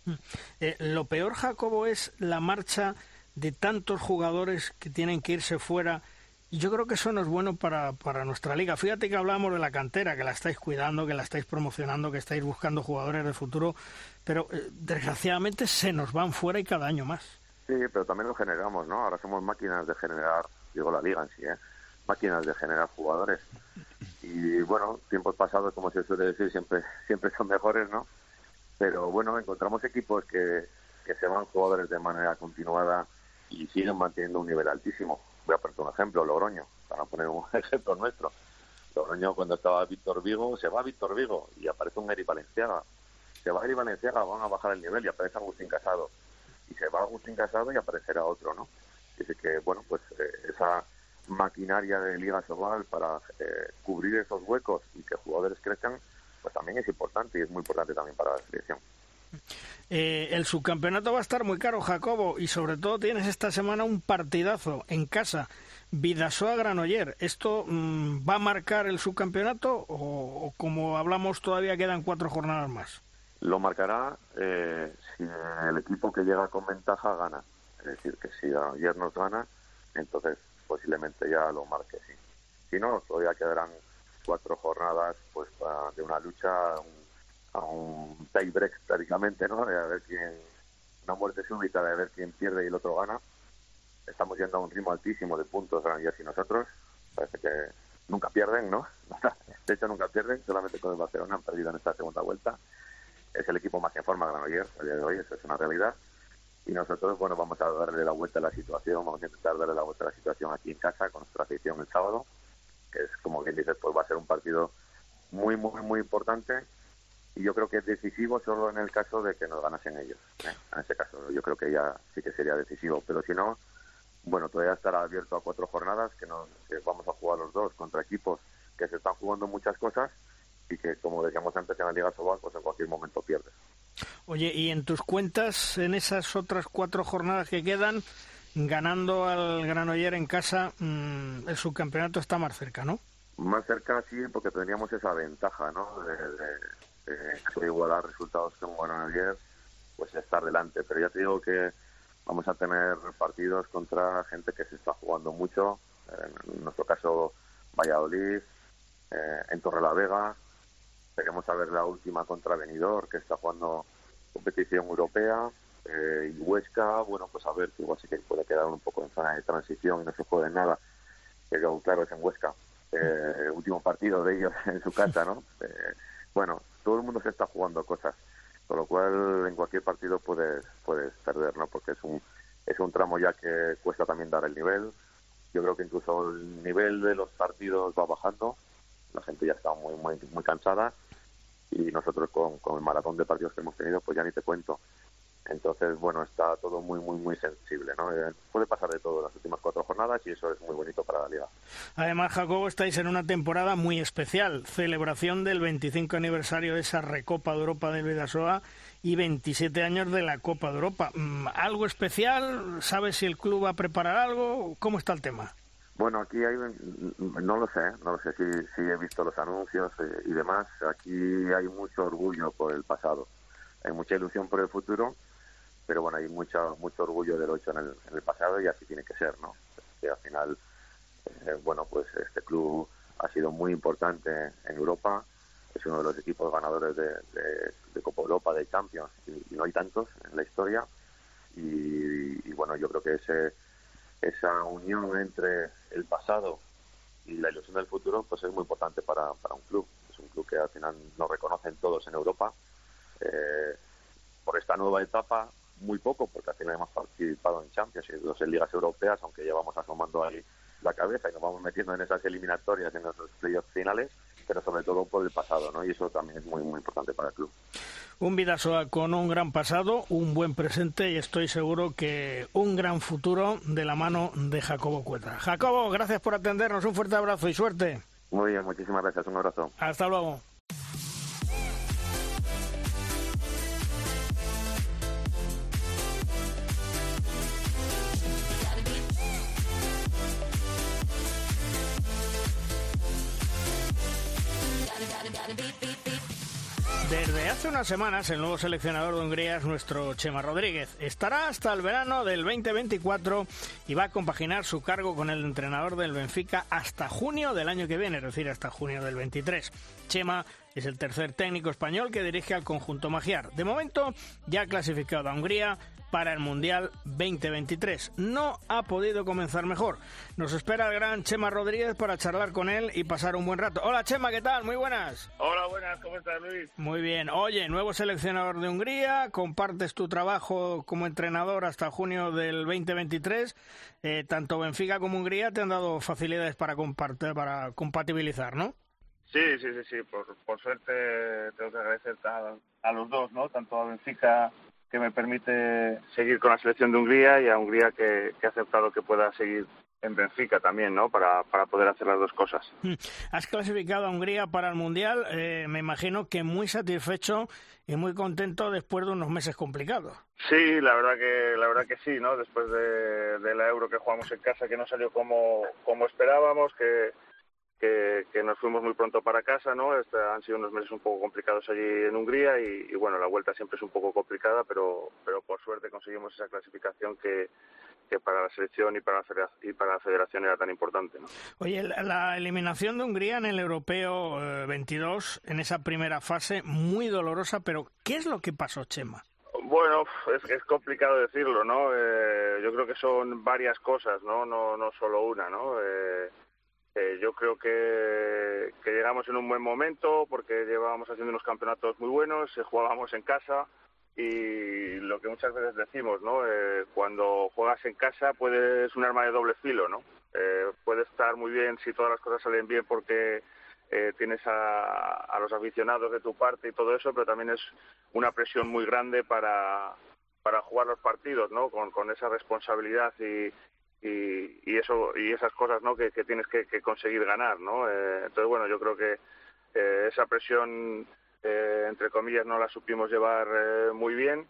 mm. eh, lo peor Jacobo es la marcha de tantos jugadores que tienen que irse fuera y yo creo que eso no es bueno para, para nuestra liga. Fíjate que hablábamos de la cantera, que la estáis cuidando, que la estáis promocionando, que estáis buscando jugadores de futuro, pero eh, desgraciadamente se nos van fuera y cada año más. Sí, pero también lo generamos, ¿no? Ahora somos máquinas de generar, digo la liga en sí, ¿eh? máquinas de generar jugadores. Y bueno, tiempos pasados, como se suele decir, siempre, siempre son mejores, ¿no? Pero bueno, encontramos equipos que, que se van jugadores de manera continuada y siguen manteniendo un nivel altísimo voy a poner un ejemplo, Logroño, para poner un ejemplo nuestro. Logroño, cuando estaba Víctor Vigo, se va Víctor Vigo y aparece un Eri Valenciaga. Se va Eri Valenciaga, van a bajar el nivel y aparece Agustín Casado. Y se va Agustín Casado y aparecerá otro, ¿no? Dice que, bueno, pues eh, esa maquinaria de Liga Sobal para eh, cubrir esos huecos y que jugadores crezcan, pues también es importante y es muy importante también para la selección. Eh, el subcampeonato va a estar muy caro, Jacobo, y sobre todo tienes esta semana un partidazo en casa. Vidasoa Granoller, ¿esto mm, va a marcar el subcampeonato o, como hablamos todavía quedan cuatro jornadas más? Lo marcará eh, si el equipo que llega con ventaja gana. Es decir, que si ayer nos gana, entonces posiblemente ya lo marque, sí. Si no, todavía quedarán cuatro jornadas pues de una lucha, a un tie break prácticamente, ¿no? De a ver quién, una muerte súbita de ver quién pierde y el otro gana. Estamos yendo a un ritmo altísimo de puntos Granollers y nosotros. Parece que nunca pierden, ¿no? De hecho, nunca pierden, solamente con el Barcelona han perdido en esta segunda vuelta. Es el equipo más en forma Granollers a día de hoy, eso es una realidad. Y nosotros, bueno, vamos a darle la vuelta a la situación, vamos a intentar darle la vuelta a la situación aquí en casa con nuestra afición el sábado, que es, como bien dices, pues va a ser un partido muy, muy, muy importante y yo creo que es decisivo solo en el caso de que nos ganasen ellos. ¿eh? En ese caso yo creo que ya sí que sería decisivo, pero si no, bueno, todavía estará abierto a cuatro jornadas que, nos, vamos a jugar los dos contra equipos que se están jugando muchas cosas y que, como decíamos antes en la Liga Sobal, pues en cualquier momento pierdes. Oye, y en tus cuentas, en esas otras cuatro jornadas que quedan, ganando al Granoller en casa, mm, el subcampeonato está más cerca, ¿no? Más cerca sí, porque tendríamos esa ventaja, ¿no? de, eh, igualar resultados que bueno ayer, pues estar delante. Pero ya te digo que vamos a tener partidos contra gente que se está jugando mucho, en nuestro caso Valladolid, eh, en Torrelavega, queremos saber la última contra Benidorm, que está jugando competición europea, eh, y Huesca, bueno, pues a ver, que igual sí que puede quedar un poco en zona de transición y no se puede nada, pero claro, es en Huesca. Eh, último partido de ellos en su casa, ¿no? Eh, bueno, todo el mundo se está jugando cosas, con lo cual en cualquier partido puedes, puedes perder, ¿no? Porque es un, es un tramo ya que cuesta también dar el nivel. Yo creo que incluso el nivel de los partidos va bajando, la gente ya está muy, muy, muy cansada y nosotros con, con el maratón de partidos que hemos tenido, pues ya ni te cuento. Entonces, bueno, está todo muy, muy, muy sensible, ¿no? Eh, puede pasar de todo las últimas cuatro jornadas y eso es muy bonito para la liga. Además, Jacobo, estáis en una temporada muy especial, celebración del 25 aniversario de esa Recopa de Europa del Vidasoa y 27 años de la Copa de Europa. Mm, ¿Algo especial? ¿Sabes si el club va a preparar algo? ¿Cómo está el tema? Bueno, aquí hay, no lo sé, no lo sé si, he visto los anuncios eh, y demás. Aquí hay mucho orgullo por el pasado, hay mucha ilusión por el futuro pero bueno, hay mucho, mucho orgullo de lo hecho en el, pasado y así tiene que ser, ¿no? Que al final, eh, bueno, pues este club ha sido muy importante en Europa, es uno de los equipos ganadores de, de, Copa Europa, de Champions, y, no hay tantos en la historia, y, bueno, yo creo que ese, esa unión entre el pasado y la ilusión del futuro, pues es muy importante para, para un club. Es un club que al final nos reconocen todos en Europa. Eh, por esta nueva etapa muy poco, porque al final hemos participado en Champions y dos en ligas europeas, aunque llevamos asomando ahí la cabeza y nos vamos metiendo en esas eliminatorias, en esos playoffs finales, pero sobre todo por el pasado, ¿no? Y eso también es muy, muy importante para el club. Un Vidasoa con un gran pasado, un buen presente y estoy seguro que un gran futuro de la mano de Jacobo Cuetra. Jacobo, gracias por atendernos, un fuerte abrazo y suerte. Muy bien, muchísimas gracias, un abrazo. Hasta luego. Hace unas semanas el nuevo seleccionador de Hungría es nuestro Chema Rodríguez. Estará hasta el verano del 2024 y va a compaginar su cargo con el entrenador del Benfica hasta junio del año que viene, es decir, hasta junio del 23. Chema es el tercer técnico español que dirige al conjunto magiar. De momento ya ha clasificado a Hungría para el Mundial 2023. No ha podido comenzar mejor. Nos espera el gran Chema Rodríguez para charlar con él y pasar un buen rato. Hola Chema, ¿qué tal? Muy buenas. Hola, buenas, ¿cómo estás Luis? Muy bien. Oye, nuevo seleccionador de Hungría, compartes tu trabajo como entrenador hasta junio del 2023. Eh, tanto Benfica como Hungría te han dado facilidades para, compartir, para compatibilizar, ¿no? Sí, sí, sí, sí. Por, por suerte tengo que agradecer a, a los dos, ¿no? Tanto a Benfica que me permite seguir con la selección de Hungría y a Hungría que, ha aceptado que pueda seguir en Benfica también, ¿no? Para, para poder hacer las dos cosas. Hmm. Has clasificado a Hungría para el Mundial, eh, me imagino que muy satisfecho y muy contento después de unos meses complicados. Sí, la verdad que la verdad que sí, ¿no? Después de, de la Euro que jugamos en casa, que no salió como, como esperábamos, que que, nos fuimos muy pronto para casa, ¿no? Este, han sido unos meses un poco complicados allí en Hungría y, bueno, la vuelta siempre es un poco complicada, pero, pero por suerte conseguimos esa clasificación que, que para la selección y para la, y para la federación era tan importante. ¿no? Oye, la, eliminación de Hungría en el Europeo 22, eh, en esa primera fase, muy dolorosa, pero ¿qué es lo que pasó, Chema? Bueno, es, es complicado decirlo, ¿no? Eh, yo creo que son varias cosas, ¿no? No, no solo una, ¿no? Eh, eh, yo creo que, llegamos en un buen momento porque llevábamos haciendo unos campeonatos muy buenos, eh, jugábamos en casa y lo que muchas veces decimos, ¿no? Eh, cuando juegas en casa puedes un arma de doble filo, ¿no? puede estar muy bien si todas las cosas salen bien porque tienes a, los aficionados de tu parte y todo eso, pero también es una presión muy grande para, para jugar los partidos, ¿no? Con, con esa responsabilidad y, y, eso y esas cosas ¿no? que, tienes que, conseguir ganar ¿no? Eh, entonces bueno yo creo que eh, esa presión eh, entre comillas no la supimos llevar muy bien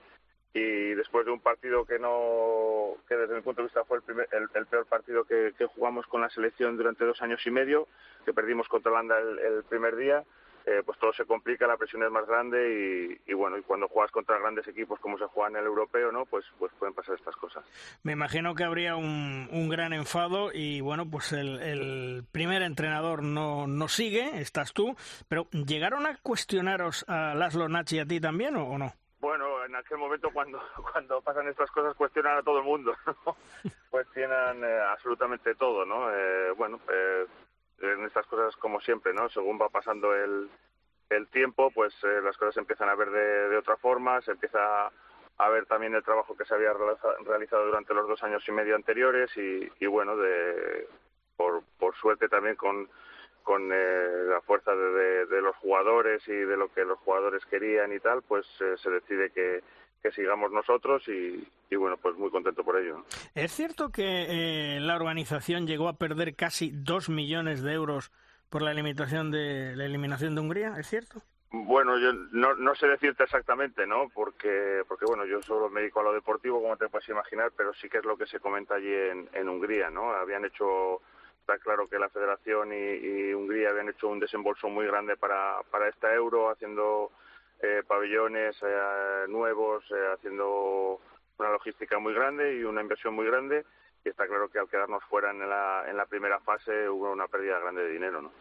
y después de un partido que no que desde mi punto de vista fue el, primer, el, peor partido que, jugamos con la selección durante dos años y medio que perdimos contra Holanda el primer día eh, pues todo se complica, la presión es más grande y, bueno, y cuando juegas contra grandes equipos como se juega en el europeo, ¿no? Pues, pues pueden pasar estas cosas. Me imagino que habría un, un gran enfado y bueno, pues el, primer entrenador no, no sigue, estás tú, pero ¿llegaron a cuestionaros a Laszlo Nachi y a ti también o, no? Bueno, en aquel momento cuando, cuando pasan estas cosas cuestionan a todo el mundo, cuestionan eh, absolutamente todo, ¿no? Eh, bueno, eh, en estas cosas como siempre, ¿no? Según va pasando el, el tiempo, pues eh, las cosas se empiezan a ver de, otra forma, se empieza a ver también el trabajo que se había realizado durante los dos años y medio anteriores y, y bueno, de, por, por suerte también con con eh, la fuerza de, de, los jugadores y de lo que los jugadores querían y tal, pues eh, se decide que, que sigamos nosotros y, y, bueno, pues muy contento por ello. ¿Es cierto que eh, la organización llegó a perder casi dos millones de euros por la eliminación de la eliminación de Hungría? ¿Es cierto? Bueno, yo no, no sé decirte exactamente, ¿no? Porque, porque bueno, yo solo me dedico a lo deportivo, como te puedes imaginar, pero sí que es lo que se comenta allí en, en Hungría, ¿no? Habían hecho está claro que la Federación y, y, Hungría habían hecho un desembolso muy grande para, para esta euro, haciendo eh, pabellones eh, nuevos, eh, haciendo una logística muy grande y una inversión muy grande. Y está claro que al quedarnos fuera en la, en la primera fase hubo una pérdida grande de dinero. ¿no?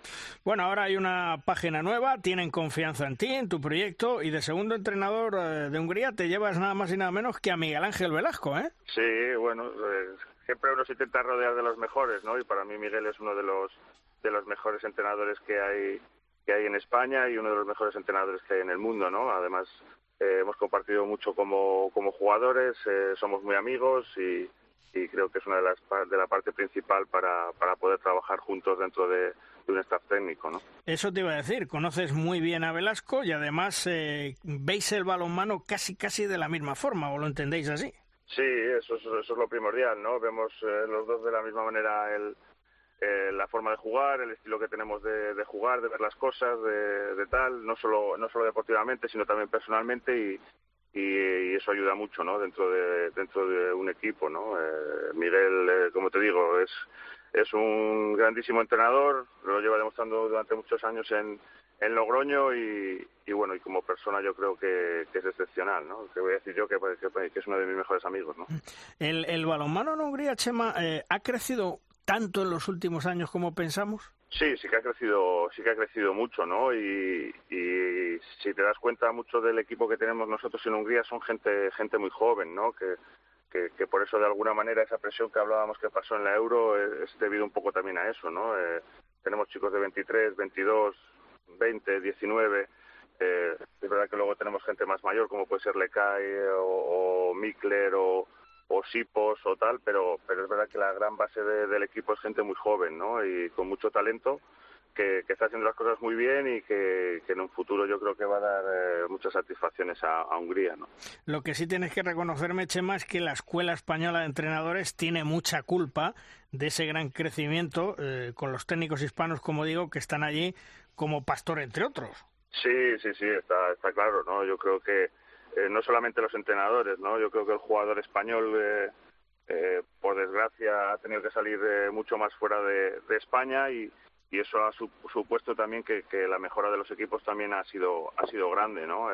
Bueno, ahora hay una página nueva, tienen confianza en ti, en tu proyecto, y de segundo entrenador eh, de Hungría te llevas nada más y nada menos que a Miguel Ángel Velasco, ¿eh? Sí, bueno, eh, siempre uno se intenta rodear de los mejores, ¿no? Y para mí Miguel es uno de los de los mejores entrenadores que hay que hay en España y uno de los mejores entrenadores que hay en el mundo, ¿no? Además eh, hemos compartido mucho como como jugadores, eh, somos muy amigos y, y creo que es una de las de la parte principal para para poder trabajar juntos dentro de, de un staff técnico, ¿no? Eso te iba a decir, conoces muy bien a Velasco y además eh, veis el balonmano casi casi de la misma forma, ¿o lo entendéis así? Sí, eso es, eso es lo primordial, ¿no? Vemos eh, los dos de la misma manera el, eh, la forma de jugar, el estilo que tenemos de, de jugar, de ver las cosas, de, de, tal, no solo no solo deportivamente, sino también personalmente y, eso ayuda mucho, ¿no? Dentro de dentro de un equipo, ¿no? Eh, Miguel, eh, como te digo, es es un grandísimo entrenador, lo lleva demostrando durante muchos años en en Logroño y, y, bueno, y como persona yo creo que, que, es excepcional, ¿no? Que voy a decir yo que, que, que es uno de mis mejores amigos, ¿no? ¿El, el balonmano en Hungría, Chema, eh, ha crecido tanto en los últimos años como pensamos? Sí, sí que ha crecido, sí que ha crecido mucho, ¿no? Y, y si te das cuenta, mucho del equipo que tenemos nosotros en Hungría son gente, gente muy joven, ¿no? Que, que, por eso de alguna manera esa presión que hablábamos que pasó en la Euro es, es debido un poco también a eso, ¿no? Eh, tenemos chicos de 23, 22, 20, 19. Eh, es verdad que luego tenemos gente más mayor, como puede ser Lecay o, o Mikler o, o Sipos o tal, pero, pero es verdad que la gran base de, del equipo es gente muy joven, ¿no? Y con mucho talento. Que, que, está haciendo las cosas muy bien y que, que en un futuro yo creo que va a dar eh, muchas satisfacciones a, a, Hungría. ¿no? Lo que sí tienes que reconocerme, Chema, es que la Escuela Española de Entrenadores tiene mucha culpa de ese gran crecimiento eh, con los técnicos hispanos, como digo, que están allí como pastor, entre otros. Sí, sí, sí, está, está claro, ¿no? Yo creo que eh, no solamente los entrenadores, ¿no? Yo creo que el jugador español, eh, eh, por desgracia, ha tenido que salir mucho más fuera de, España y, y, eso ha su, supuesto también que, que, la mejora de los equipos también ha sido, ha sido grande, ¿no?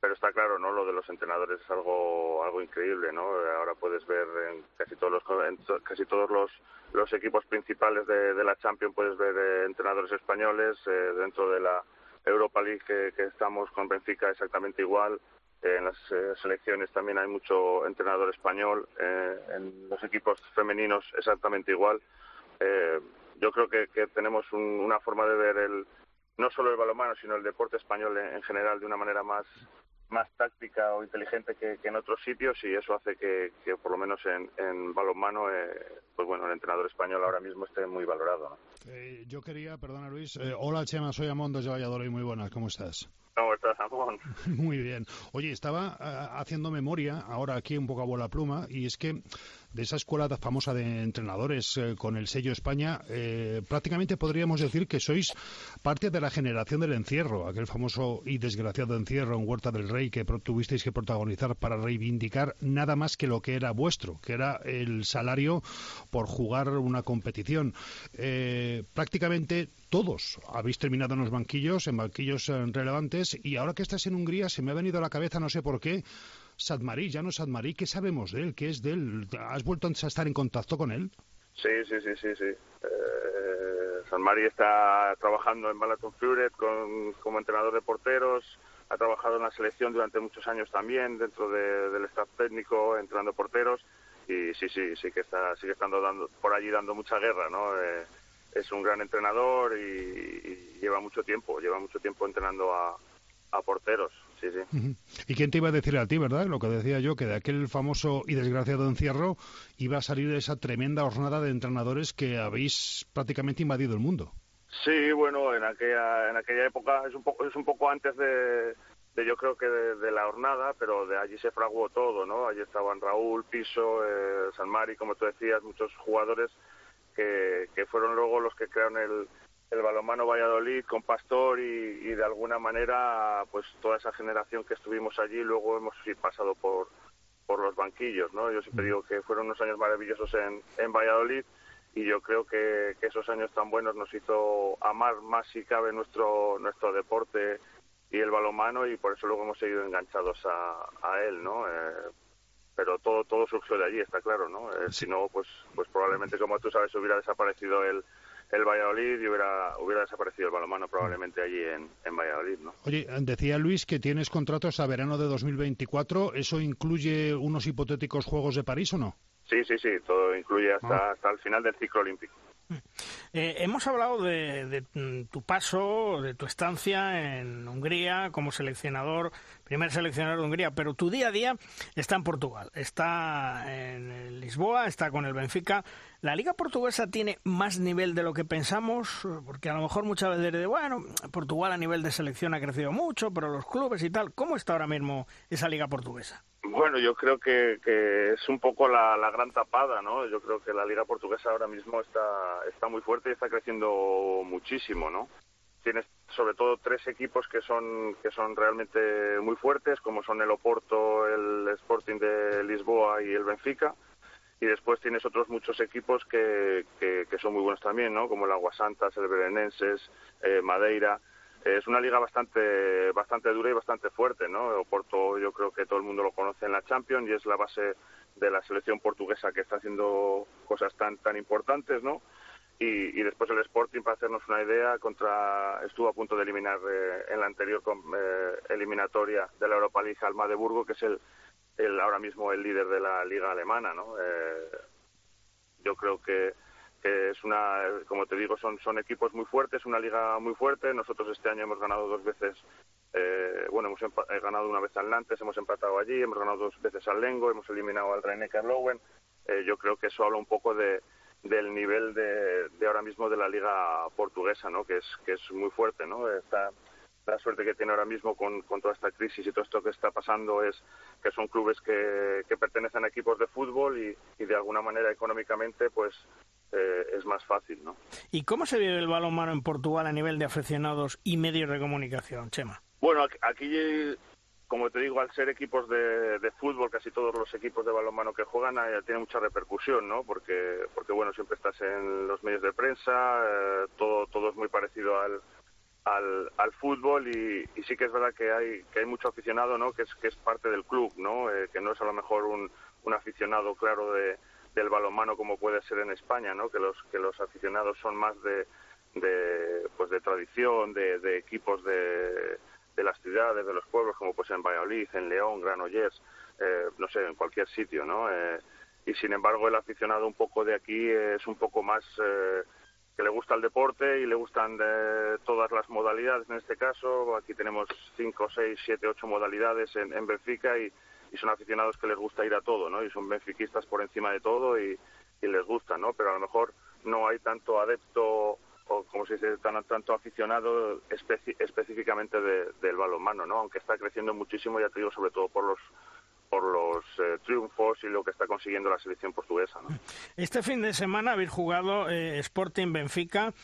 pero está claro, ¿no? Lo de los entrenadores es algo algo increíble, ¿no? Ahora puedes ver en casi todos los en casi todos los los equipos principales de, de la Champions puedes ver eh, entrenadores españoles eh, dentro de la Europa League que, estamos con Benfica exactamente igual. Eh, en las eh, selecciones también hay mucho entrenador español. Eh, en los equipos femeninos exactamente igual. yo creo que, tenemos un, una forma de ver el no solo el balonmano, sino el deporte español en general de una manera más más táctica o inteligente que, que, en otros sitios y eso hace que, que por lo menos en, en balonmano, eh, pues bueno, el entrenador español ahora mismo esté muy valorado. ¿no? Eh, yo quería, perdona Luis, eh, hola Chema, soy Amón desde Valladolid, muy buenas, ¿cómo estás? ¿Cómo estás, Amón? Muy bien. Oye, estaba uh, haciendo memoria, ahora aquí un poco a bola pluma, y es que de esa escuela famosa de entrenadores eh, con el sello España, eh, prácticamente podríamos decir que sois parte de la generación del encierro, aquel famoso y desgraciado encierro en Huerta del Rey que tuvisteis que protagonizar para reivindicar nada más que lo que era vuestro, que era el salario por jugar una competición. Eh, prácticamente todos habéis terminado en los banquillos, en banquillos eh, relevantes, y ahora que estás en Hungría se me ha venido a la cabeza, no sé por qué, Sadmarí, ya no Sadmarí, ¿qué sabemos de él? ¿Qué es de él? ¿Has vuelto a estar en contacto con él? Sí, sí, sí, sí, sí. Eh, Sadmarí está trabajando en Balaton Furet con, como entrenador de porteros, ha trabajado en la selección durante muchos años también, dentro de, del staff técnico, entrenando porteros, y sí, sí, sí que está, sigue estando dando, por allí dando mucha guerra, ¿no? Eh, es un gran entrenador y, lleva mucho tiempo, lleva mucho tiempo entrenando a porteros. Sí, sí. ¿Y quién te iba a decir a ti, verdad? Lo que decía yo, que de aquel famoso y desgraciado encierro iba a salir esa tremenda jornada de entrenadores que habéis prácticamente invadido el mundo. Sí, bueno, en aquella, en aquella época es un poco, es un poco antes de, de yo creo que de, la jornada, pero de allí se fraguó todo, ¿no? Allí estaban Raúl, Piso, eh, San Mari, como tú decías, muchos jugadores que, que fueron luego los que crearon el, el balonmano Valladolid con Pastor y, y, de alguna manera pues toda esa generación que estuvimos allí luego hemos pasado por por los banquillos, ¿no? Yo siempre digo que fueron unos años maravillosos en, en Valladolid y yo creo que, esos años tan buenos nos hizo amar más si cabe nuestro nuestro deporte y el balonmano y por eso luego hemos seguido enganchados a, él, ¿no? Eh, pero todo todo surgió de allí, está claro, ¿no? Eh, si no, pues pues probablemente, como tú sabes, hubiera desaparecido el, el Valladolid y hubiera, hubiera desaparecido el balonmano probablemente allí en, en Valladolid, ¿no? Oye, decía Luis que tienes contratos a verano de 2024, ¿eso incluye unos hipotéticos Juegos de París o no? Sí, sí, sí, todo incluye hasta, ah. hasta el final del ciclo olímpico. Eh, hemos hablado de, mm, tu paso, de tu estancia en Hungría como seleccionador, primer seleccionador de Hungría, pero tu día a día está en Portugal, está en Lisboa, está con el Benfica. ¿La liga portuguesa tiene más nivel de lo que pensamos? Porque a lo mejor muchas veces de, bueno, Portugal a nivel de selección ha crecido mucho, pero los clubes y tal, ¿cómo está ahora mismo esa liga portuguesa? Bueno, yo creo que, que es un poco la, la, gran tapada, ¿no? Yo creo que la liga portuguesa ahora mismo está, está muy fuerte y está creciendo muchísimo, ¿no? Tienes sobre todo tres equipos que son, que son realmente muy fuertes, como son el Oporto, el Sporting de Lisboa y el Benfica. Y después tienes otros muchos equipos que, que, que son muy buenos también, ¿no? Como el Aguasantas, el Berenenses, eh, Madeira es una liga bastante bastante dura y bastante fuerte, ¿no? Oporto yo creo que todo el mundo lo conoce en la Champions y es la base de la selección portuguesa que está haciendo cosas tan tan importantes, ¿no? Y, después el Sporting, para hacernos una idea, contra estuvo a punto de eliminar eh, en la anterior eh, eliminatoria de la Europa League al Magdeburgo, que es el, el ahora mismo el líder de la liga alemana, ¿no? Eh, yo creo que que es una, como te digo, son, son equipos muy fuertes, una liga muy fuerte. Nosotros este año hemos ganado dos veces, eh, bueno, hemos eh, ganado una vez al Nantes, hemos empatado allí, hemos ganado dos veces al Lengo, hemos eliminado al Rhein Lowen. Eh, yo creo que eso habla un poco de, del nivel de, de, ahora mismo de la liga portuguesa, ¿no? Que es, que es muy fuerte, ¿no? Está, la suerte que tiene ahora mismo con, con, toda esta crisis y todo esto que está pasando es que son clubes que, que pertenecen a equipos de fútbol y, y de alguna manera económicamente pues eh, es más fácil, ¿no? ¿Y cómo se vive el balonmano en Portugal a nivel de aficionados y medios de comunicación, Chema? Bueno, aquí, como te digo, al ser equipos de, fútbol, casi todos los equipos de balonmano que juegan eh, tiene mucha repercusión, ¿no? Porque, porque bueno, siempre estás en los medios de prensa, eh, todo, todo es muy parecido al, al, fútbol y, sí que es verdad que hay que hay mucho aficionado, ¿no? Que es que es parte del club, ¿no? que no es a lo mejor un, un aficionado claro de del balonmano como puede ser en España, ¿no? Que los que los aficionados son más de, de pues de tradición, de, equipos de, de las ciudades, de los pueblos, como pues en Valladolid, en León, Granollers, eh, no sé, en cualquier sitio, ¿no? Eh, y sin embargo el aficionado un poco de aquí es un poco más eh, que le gusta el deporte y le gustan de todas las modalidades en este caso. Aquí tenemos cinco, seis, siete, ocho modalidades en, en Benfica y, y son aficionados que les gusta ir a todo, ¿no? Y son benfiquistas por encima de todo y, les gusta, ¿no? Pero a lo mejor no hay tanto adepto o como se dice, tan, tanto aficionado específicamente del balonmano, ¿no? Aunque está creciendo muchísimo, ya te digo, sobre todo por los por los eh, triunfos y lo que está consiguiendo la selección portuguesa. ¿no? Este fin de semana habéis jugado eh, Sporting Benfica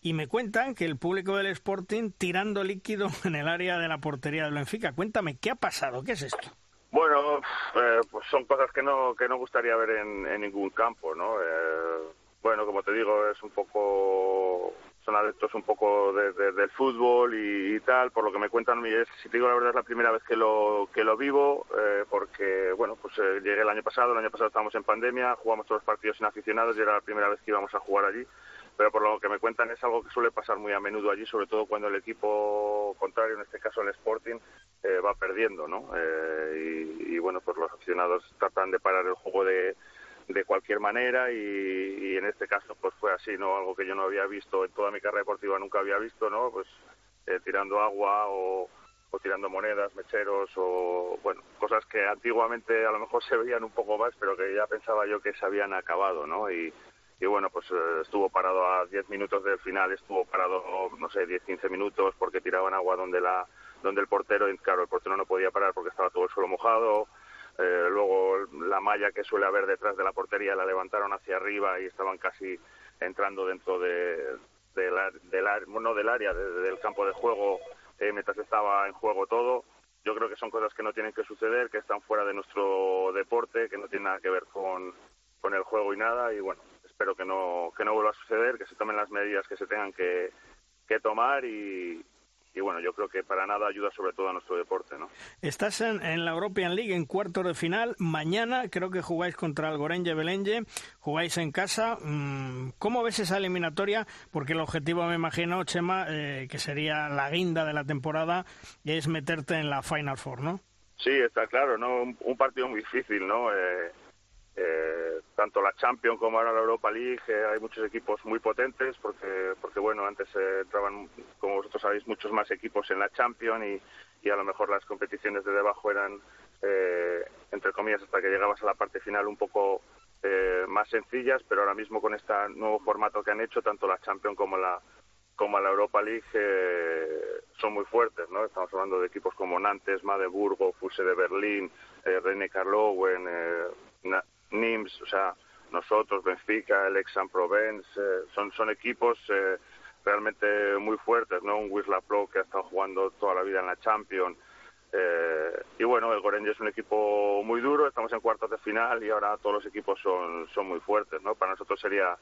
y me cuentan que el público del Sporting tirando líquido en el área de la portería del Benfica. Cuéntame, ¿qué ha pasado? ¿Qué es esto? Bueno, eh, pues son cosas que no que no gustaría ver en, ningún campo, ¿no? Eh, bueno, como te digo, es un poco son adeptos un poco del fútbol y, tal, por lo que me cuentan, es, si te digo la verdad es la primera vez que lo que lo vivo, eh, porque bueno, pues llegué el año pasado, el año pasado estábamos en pandemia, jugamos todos los partidos sin aficionados y era la primera vez que íbamos a jugar allí pero por lo que me cuentan es algo que suele pasar muy a menudo allí, sobre todo cuando el equipo contrario, en este caso el Sporting, eh, va perdiendo, ¿no? Eh, y, bueno, pues los aficionados tratan de parar el juego de, de cualquier manera y, en este caso pues fue así, ¿no? Algo que yo no había visto en toda mi carrera deportiva, nunca había visto, ¿no? Pues eh, tirando agua o, o tirando monedas, mecheros o, bueno, cosas que antiguamente a lo mejor se veían un poco más, pero que ya pensaba yo que se habían acabado, ¿no? Y, y bueno, pues eh, estuvo parado a 10 minutos del final, estuvo parado, no sé, 10, 15 minutos porque tiraban agua donde la donde el portero, claro, el portero no podía parar porque estaba todo el suelo mojado, eh, luego la malla que suele haber detrás de la portería la levantaron hacia arriba y estaban casi entrando dentro de, de la, no del área, del campo de juego eh, mientras estaba en juego todo. Yo creo que son cosas que no tienen que suceder, que están fuera de nuestro deporte, que no tienen nada que ver con, con el juego y nada. Y bueno, espero que no, que no vuelva a suceder, que se tomen las medidas que se tengan que, que tomar y, y bueno, yo creo que para nada ayuda sobre todo a nuestro deporte, ¿no? Estás en, la European League en cuartos de final. Mañana creo que jugáis contra el Gorenje Belenge, jugáis en casa. Mm, ¿Cómo ves esa eliminatoria? Porque el objetivo, me imagino, Chema, eh, que sería la guinda de la temporada, es meterte en la Final Four, ¿no? Sí, está claro, ¿no? Un, partido muy difícil, ¿no? Eh, eh, tanto la Champions como ahora la Europa League eh, hay muchos equipos muy potentes porque porque bueno antes eh, entraban como vosotros sabéis muchos más equipos en la Champions y, y a lo mejor las competiciones de debajo eran eh, entre comillas hasta que llegabas a la parte final un poco más sencillas pero ahora mismo con este nuevo formato que han hecho tanto la Champions como la como la Europa League son muy fuertes, ¿no? Estamos hablando de equipos como Nantes, Magdeburgo, Fuse de Berlín, eh, René Carlowen, eh, Nims, o sea, nosotros, Benfica, el Aix-en-Provence, eh, son, equipos eh, realmente muy fuertes, ¿no? Un Wisla Pro que ha estado jugando toda la vida en la Champions. Eh, y bueno, el Gorenje es un equipo muy duro, estamos en cuartos de final y ahora todos los equipos son, son muy fuertes, ¿no? Para nosotros sería,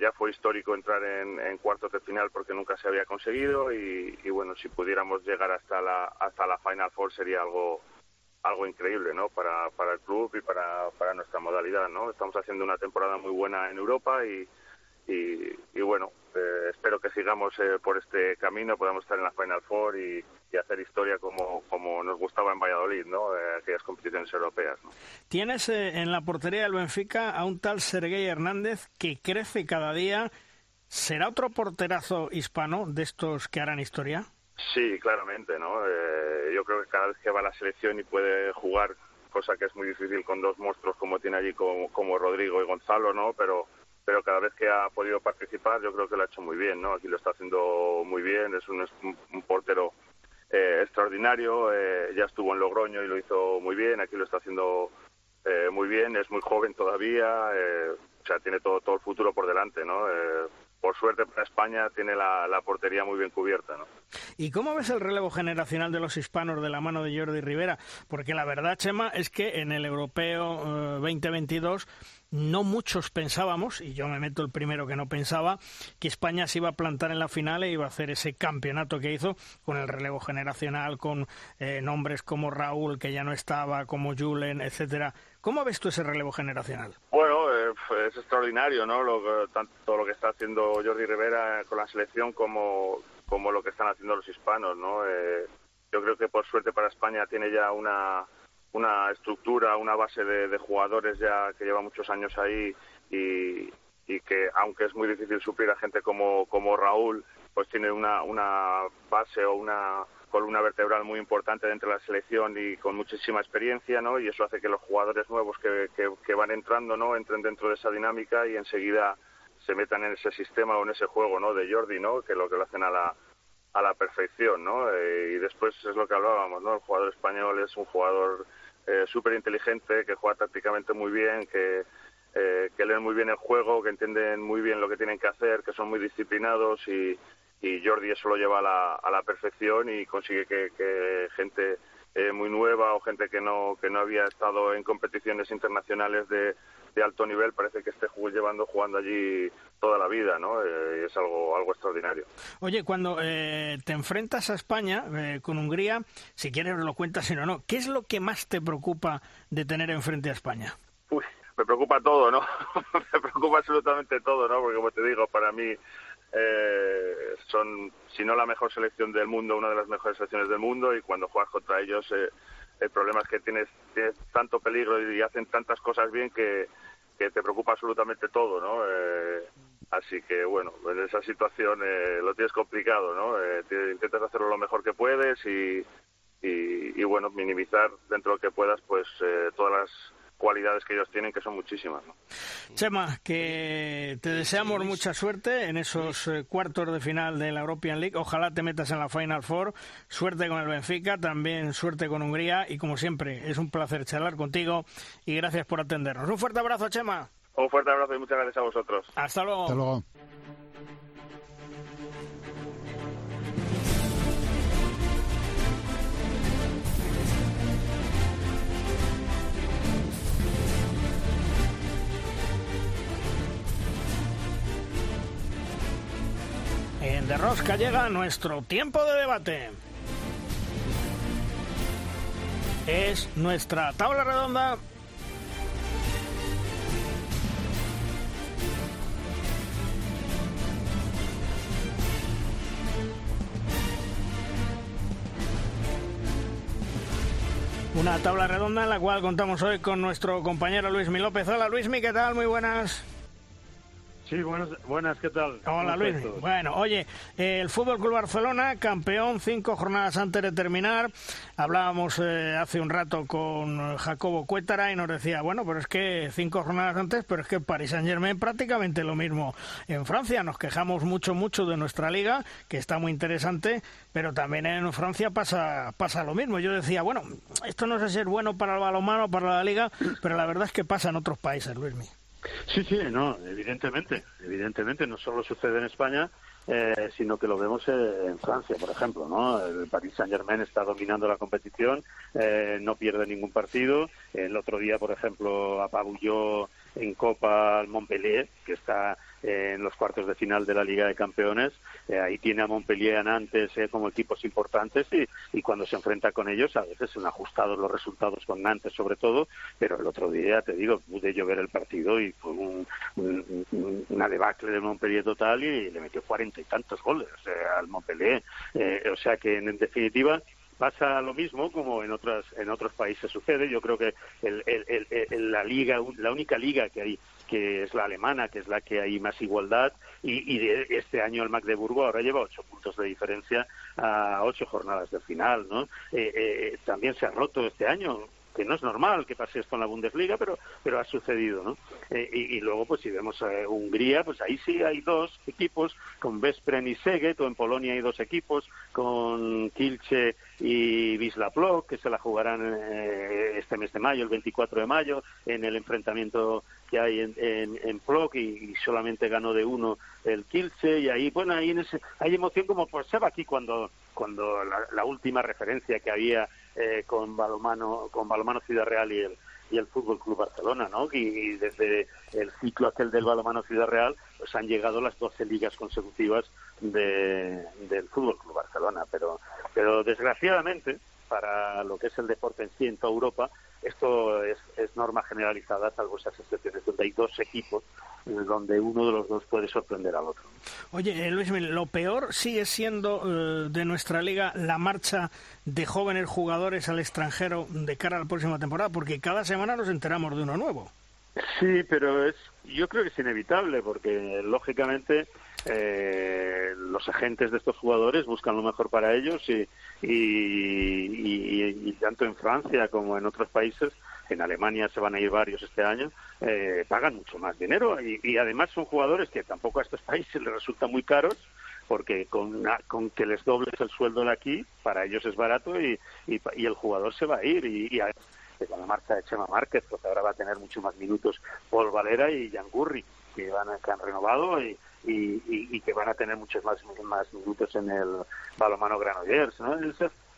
ya fue histórico entrar en, en, cuartos de final porque nunca se había conseguido y, y bueno, si pudiéramos llegar hasta la, hasta la Final Four sería algo, algo increíble ¿no? para, para el club y para, para nuestra modalidad. ¿no? Estamos haciendo una temporada muy buena en Europa y, y, bueno, eh, espero que sigamos eh, por este camino, podamos estar en la Final Four y, hacer historia como, como nos gustaba en Valladolid, ¿no? Eh, aquellas competiciones europeas. ¿no? Tienes en la portería del Benfica a un tal Sergei Hernández que crece cada día. ¿Será otro porterazo hispano de estos que harán historia? Sí, claramente, ¿no? Eh, yo creo que cada vez que va la selección y puede jugar, cosa que es muy difícil con dos monstruos como tiene allí como, Rodrigo y Gonzalo, ¿no? Pero pero cada vez que ha podido participar yo creo que lo ha hecho muy bien, ¿no? Aquí lo está haciendo muy bien, es un, un portero eh, extraordinario, eh, ya estuvo en Logroño y lo hizo muy bien, aquí lo está haciendo muy bien, es muy joven todavía, o sea, tiene todo, todo el futuro por delante, ¿no? Por suerte para España tiene la, portería muy bien cubierta. ¿no? ¿Y cómo ves el relevo generacional de los hispanos de la mano de Jordi Rivera? Porque la verdad, Chema, es que en el Europeo 2022 eh, no muchos pensábamos, y yo me meto el primero que no pensaba, que España se iba a plantar en la final e iba a hacer ese campeonato que hizo con el relevo generacional, con eh, nombres como Raúl, que ya no estaba, como Julen, etcétera. ¿Cómo ves tú ese relevo generacional? Bueno, es extraordinario, ¿no? Lo, tanto lo que está haciendo Jordi Rivera con la selección como, como lo que están haciendo los hispanos, ¿no? Eh, yo creo que por suerte para España tiene ya una, una estructura, una base de, jugadores ya que lleva muchos años ahí y, y, que aunque es muy difícil suplir a gente como, como Raúl, pues tiene una, una base o una columna vertebral muy importante dentro de la selección y con muchísima experiencia, ¿no? Y eso hace que los jugadores nuevos que, que, van entrando, ¿no? Entren dentro de esa dinámica y enseguida se metan en ese sistema o en ese juego, ¿no? De Jordi, ¿no? Que lo que lo hacen a la, a la perfección, ¿no? Eh, y después es lo que hablábamos, ¿no? El jugador español es un jugador eh, súper inteligente, que juega tácticamente muy bien, que, eh, que leen muy bien el juego, que entienden muy bien lo que tienen que hacer, que son muy disciplinados y, y Jordi eso lo lleva a la, a la perfección y consigue que, gente eh, muy nueva o gente que no que no había estado en competiciones internacionales de, de alto nivel parece que esté llevando jugando allí toda la vida, ¿no? Eh, es algo algo extraordinario. Oye, cuando eh, te enfrentas a España con Hungría, si quieres lo cuentas, si no, no. ¿Qué es lo que más te preocupa de tener enfrente a España? Uy, me preocupa todo, ¿no? me preocupa absolutamente todo, ¿no? Porque como te digo, para mí eh, son, si no la mejor selección del mundo, una de las mejores selecciones del mundo y cuando juegas contra ellos eh, el problema es que tienes, tanto peligro y hacen tantas cosas bien que, que te preocupa absolutamente todo, ¿no? Eh, así que bueno, en esa situación eh, lo tienes complicado, ¿no? intentas hacerlo lo mejor que puedes y, y, bueno, minimizar dentro de lo que puedas pues eh, todas las cualidades que ellos tienen, que son muchísimas. ¿no? Chema, que te deseamos mucha suerte en esos eh, cuartos de final de la European League. Ojalá te metas en la Final Four. Suerte con el Benfica, también suerte con Hungría. Y como siempre, es un placer charlar contigo y gracias por atendernos. Un fuerte abrazo, Chema. Un fuerte abrazo y muchas gracias a vosotros. Hasta luego. Hasta luego. En De Rosca llega nuestro tiempo de debate. Es nuestra tabla redonda Una tabla redonda en la cual contamos hoy con nuestro compañero Luismi López. Hola Luismi, ¿qué tal? Muy buenas. Sí, buenas, buenas ¿qué tal? Hola Luis. Bueno, oye, el Fútbol Club Barcelona, campeón, cinco jornadas antes de terminar. Hablábamos eh, hace un rato con Jacobo Cuétara y nos decía, bueno, pero es que cinco jornadas antes, pero es que Paris Saint Germain prácticamente lo mismo en Francia. Nos quejamos mucho, mucho de nuestra liga, que está muy interesante, pero también en Francia pasa, pasa lo mismo. Yo decía, bueno, esto no sé si es bueno para el balonmano, para la liga, pero la verdad es que pasa en otros países, Luismi. Sí, sí, no, evidentemente, evidentemente no solo sucede en España, eh, sino que lo vemos eh, en Francia, por ejemplo, ¿no? El Paris Saint Germain está dominando la competición, eh, no pierde ningún partido. El otro día, por ejemplo, apabulló en Copa al Montpellier, que está en los cuartos de final de la Liga de Campeones. Eh, ahí tiene a Montpellier a Nantes eh, como equipos importantes y, y, cuando se enfrenta con ellos a veces son ajustados los resultados con Nantes sobre todo, pero el otro día, te digo, pude yo ver el partido y fue un, una debacle de Montpellier total y, le metió cuarenta y tantos goles al Montpellier. Eh, o sea que en definitiva pasa lo mismo como en otras en otros países sucede yo creo que el, el, la liga la única liga que hay que es la alemana que es la que hay más igualdad y, y este año el Magdeburgo ahora lleva ocho puntos de diferencia a ocho jornadas de final no eh, eh, también se ha roto este año que no es normal que pase esto en la Bundesliga, pero, pero ha sucedido, ¿no? Eh, y, luego, pues si vemos Hungría, pues ahí sí hay dos equipos, con Vespren y Seget, o en Polonia hay dos equipos, con Kilche y Wisla que se la jugarán eh, este mes de mayo, el 24 de mayo, en el enfrentamiento que hay en, en, Plock y, solamente ganó de uno el Kilche y ahí, bueno, ahí en ese, hay emoción como pues se va aquí cuando, cuando la última referencia que había eh, con balomano con balomano Ciudad Real y el y el Fútbol Club Barcelona, ¿no? Y, desde el ciclo aquel del balomano Ciudad Real, pues han llegado las 12 ligas consecutivas de, del Fútbol Club Barcelona, pero pero desgraciadamente para lo que es el deporte en sí en toda Europa, esto es, norma generalizada, salvo esas excepciones donde hay dos equipos donde uno de los dos puede sorprender al otro. Oye, eh, Luis, lo peor sigue siendo eh, de nuestra liga la marcha de jóvenes jugadores al extranjero de cara a la próxima temporada, porque cada semana nos enteramos de uno nuevo. Sí, pero es, yo creo que es inevitable, porque lógicamente eh, los agentes de estos jugadores buscan lo mejor para ellos y, y, tanto en Francia como en otros países, en Alemania se van a ir varios este año, eh, pagan mucho más dinero y, además son jugadores que tampoco a estos países les resultan muy caros porque con, que les dobles el sueldo de aquí, para ellos es barato y, y, el jugador se va a ir. Y, y con la marcha de Chema Márquez, pues ahora va a tener mucho más minutos Paul Valera y Jan Gurri, que, van que han renovado y, que van a tener muchos más, más minutos en el balomano Granollers. ¿no?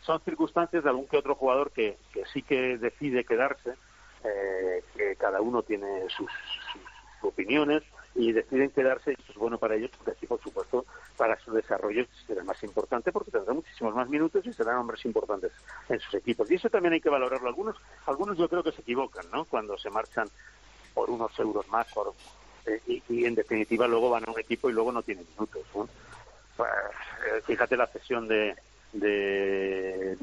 son circunstancias de algún que otro jugador que, que sí que decide quedarse, eh, que cada uno tiene sus, opiniones y deciden quedarse y eso es bueno para ellos porque así por supuesto para su desarrollo será más importante porque tendrán muchísimos más minutos y serán hombres importantes en sus equipos y eso también hay que valorarlo algunos algunos yo creo que se equivocan no cuando se marchan por unos euros más por eh, y, en definitiva luego van a un equipo y luego no tienen minutos. Eh, fíjate la cesión de, de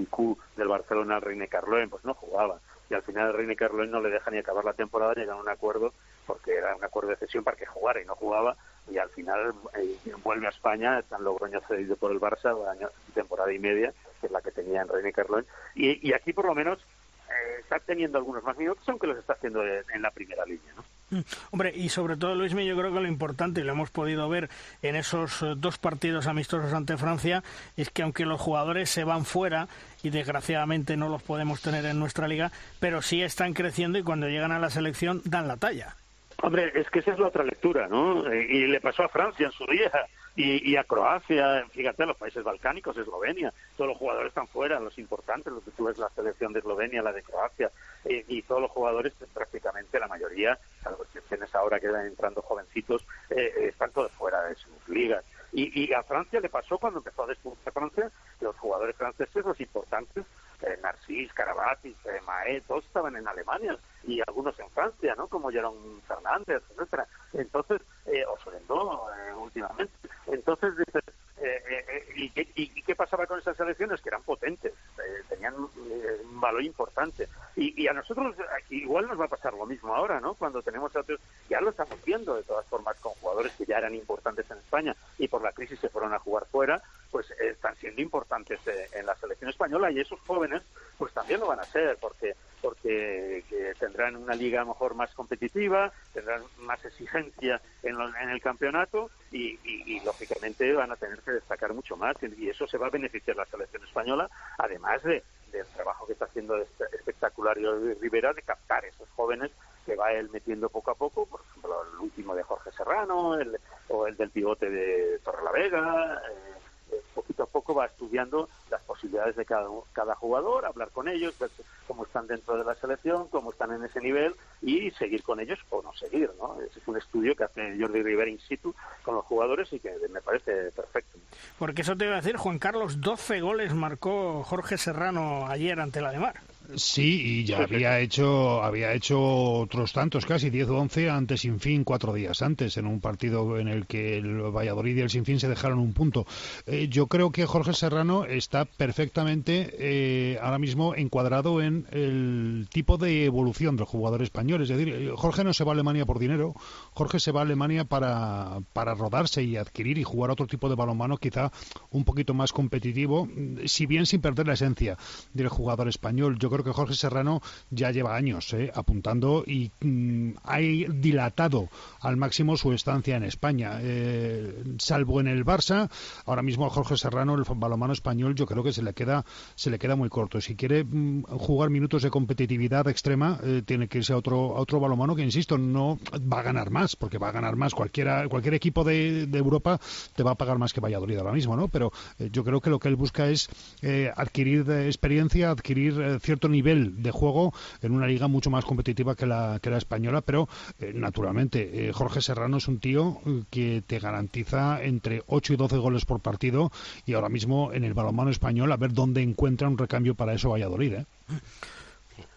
del Barcelona al Reine Carloen, pues no jugaba. Y al final el Reine Carloen no le deja ni acabar la temporada, llegan a un acuerdo, porque era un acuerdo de cesión para que jugara y no jugaba. Y al final eh, vuelve a España, están Logroño cedido por el Barça, año, temporada y media, que es la que tenía en René Carlón, y, y aquí por lo menos eh, está teniendo algunos más minutos, aunque los está haciendo en la primera línea, ¿no? Mm. Hombre, y sobre todo, Luis, yo creo que lo importante, y lo hemos podido ver en esos eh, dos partidos amistosos ante Francia, es que aunque los jugadores se van fuera, y desgraciadamente no los podemos tener en nuestra liga, pero sí están creciendo y cuando llegan a la selección dan la talla. Hombre, es que esa es la otra lectura, ¿no? Eh, y le pasó a Francia en su día y, a Croacia, fíjate, los países balcánicos, Eslovenia, todos los jugadores están fuera, los importantes, los que tú ves la selección de Eslovenia, la de Croacia, y, todos los jugadores, prácticamente la mayoría, salvo tienes ahora que van entrando jovencitos, eh, están todos fuera de sus ligas. Y, a Francia le pasó cuando empezó a despuntar Francia, los jugadores franceses, los importantes, eh, Narcís, Carabatis, eh, Maé, todos estaban en Alemania y algunos en Francia, ¿no? Como Jerón Fernández, etcétera. Entonces, eh, o Sorendó, eh, últimamente. Entonces, dices, eh, eh, ¿y, qué, y, qué pasaba con esas elecciones? Que eran potentes, tenían un valor importante. Y, a nosotros igual nos va a pasar lo mismo ahora, ¿no? Cuando tenemos otros, ya lo estamos viendo de todas formas con jugadores que ya eran importantes en España y por la crisis se fueron a jugar fuera, pues están siendo importantes en la selección española y esos jóvenes pues también lo van a ser porque porque tendrán una liga a lo mejor más competitiva, tendrán más exigencia en, en el campeonato y, lógicamente van a tener que destacar mucho más y eso se va a beneficiar la selección española, además de, del trabajo que está haciendo este espectacular Rivera de captar esos jóvenes que va él metiendo poco a poco, por ejemplo el último de Jorge Serrano el, o el del pivote de Torrelavega, eh, poquito a poco va estudiando las posibilidades de cada, cada jugador, hablar con ellos, ver cómo están dentro de la selección, cómo están en ese nivel y seguir con ellos o no seguir. ¿no? Es un estudio que hace Jordi Rivera in situ con los jugadores y que me parece perfecto. Porque eso te iba a decir, Juan Carlos, 12 goles marcó Jorge Serrano ayer ante la de Mar. Sí, y ya había hecho, había hecho otros tantos, casi 10 o 11 antes sin fin, cuatro días antes, en un partido en el que el Valladolid y el Sinfín se dejaron un punto. Eh, yo creo que Jorge Serrano está perfectamente eh, ahora mismo encuadrado en el tipo de evolución del jugador español. Es decir, eh, Jorge no se va a Alemania por dinero, Jorge se va a Alemania para, para rodarse y adquirir y jugar otro tipo de balonmano quizá un poquito más competitivo, si bien sin perder la esencia del jugador español. Yo creo que Jorge Serrano ya lleva años eh, apuntando y mm, ha dilatado al máximo su estancia en España. Eh, salvo en el Barça, ahora mismo a Jorge Serrano, el balomano español, yo creo que se le queda, se le queda muy corto. Si quiere mm, jugar minutos de competitividad extrema, eh, tiene que irse a otro, a otro balomano que, insisto, no va a ganar más, porque va a ganar más. Cualquiera, cualquier equipo de, Europa te va a pagar más que Valladolid ahora mismo, ¿no? Pero yo creo que lo que él busca es adquirir experiencia, adquirir cierto nivel de juego en una liga mucho más competitiva que la, que la española, pero eh, naturalmente eh, Jorge Serrano es un tío eh, que te garantiza entre 8 y 12 goles por partido y ahora mismo en el balonmano español a ver dónde encuentra un recambio para eso Valladolid.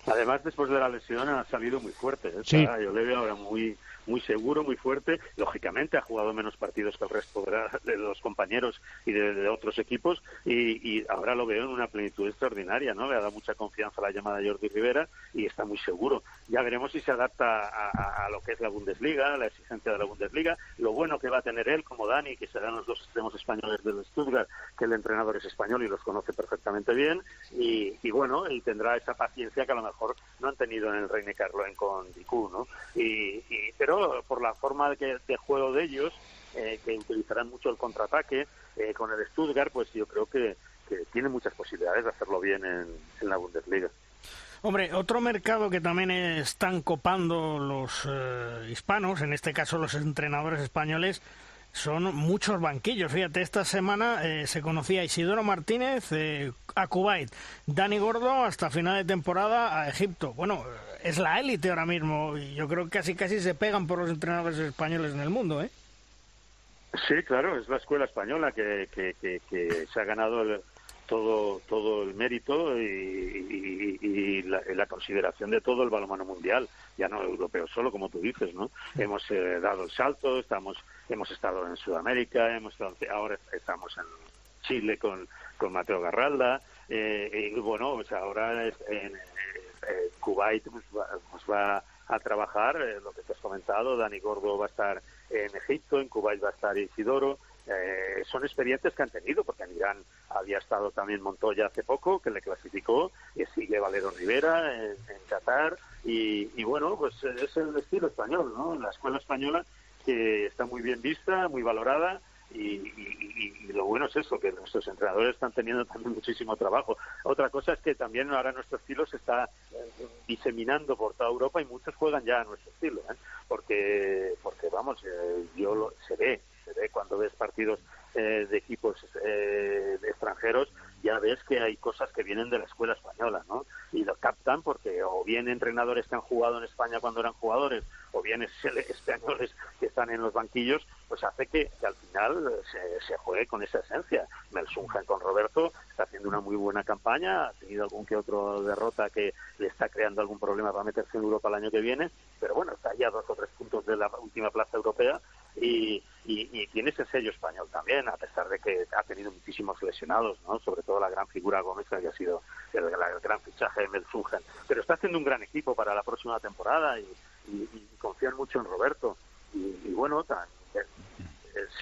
Además, después de la lesión ha salido muy fuerte. Yo le veo ahora muy muy seguro, muy fuerte. Lógicamente ha jugado menos partidos que el resto de, los compañeros y de, otros equipos y, ahora lo veo en una plenitud extraordinaria, ¿no? Le ha dado mucha confianza la llamada Jordi Rivera y está muy seguro. Ya veremos si se adapta a, lo que es la Bundesliga, a la exigencia de la Bundesliga, lo bueno que va a tener él como Dani, que serán los dos extremos españoles del Stuttgart, que el entrenador es español y los conoce perfectamente bien y, bueno, él tendrá esa paciencia que a lo mejor no han tenido en el Reine Carloen con Dicu, ¿no? Y, pero por la forma de, juego de ellos, eh, que utilizarán mucho el contraataque eh, con el Stuttgart, pues yo creo que, tiene muchas posibilidades de hacerlo bien en, la Bundesliga. Hombre, otro mercado que también están copando los eh, hispanos, en este caso los entrenadores españoles, son muchos banquillos. Fíjate, esta semana se conocía Isidoro Martínez a Kuwait, Dani Gordo hasta final de temporada a Egipto. Bueno, es la élite ahora mismo y yo creo que casi casi se pegan por los entrenadores españoles en el mundo, ¿eh? Sí, claro, es la escuela española que, que, se ha ganado todo todo el mérito y, la, consideración de todo el balonmano mundial, ya no europeo solo, como tú dices, ¿no? Hemos eh, dado el salto, estamos hemos estado en Sudamérica, hemos ahora estamos en Chile con, con Mateo Garralda, eh, y bueno, pues ahora en, eh, Kuwait pues, pues va, a trabajar, eh, lo que te has comentado, Dani Gordo va a estar en Egipto, en Kuwait va a estar Isidoro, eh, son experiencias que han tenido, porque en Irán había estado también Montoya hace poco, que le clasificó, y sigue Valero Rivera en, Qatar, y, bueno, pues es el estilo español, ¿no? La escuela española que está muy bien vista, muy valorada, y, lo bueno es eso, que nuestros entrenadores están teniendo también muchísimo trabajo. Otra cosa es que también ahora nuestro estilo se está eh, diseminando por toda Europa y muchos juegan ya a nuestro estilo, ¿eh? porque, porque vamos, eh, yo lo, se ve, se ve cuando ves partidos eh, de equipos eh, extranjeros, ya ves que hay cosas que vienen de la escuela española, ¿no? Y lo captan porque o bien entrenadores que han jugado en España cuando eran jugadores, o bien españoles que están en los banquillos, pues hace que, al final se, juegue con esa esencia. Melsungen con Roberto está haciendo una muy buena campaña, ha tenido algún que otro derrota que le está creando algún problema para meterse en Europa el año que viene, pero bueno, está ya a dos o tres puntos de la última plaza europea y, y, tiene ese sello español también, a pesar de que ha tenido muchísimos lesionados, ¿no? sobre todo la gran figura Gómez, que ha sido el, gran fichaje de Melzungen. Pero está haciendo un gran equipo para la próxima temporada y, confían mucho en Roberto. Y, bueno, tan, eh,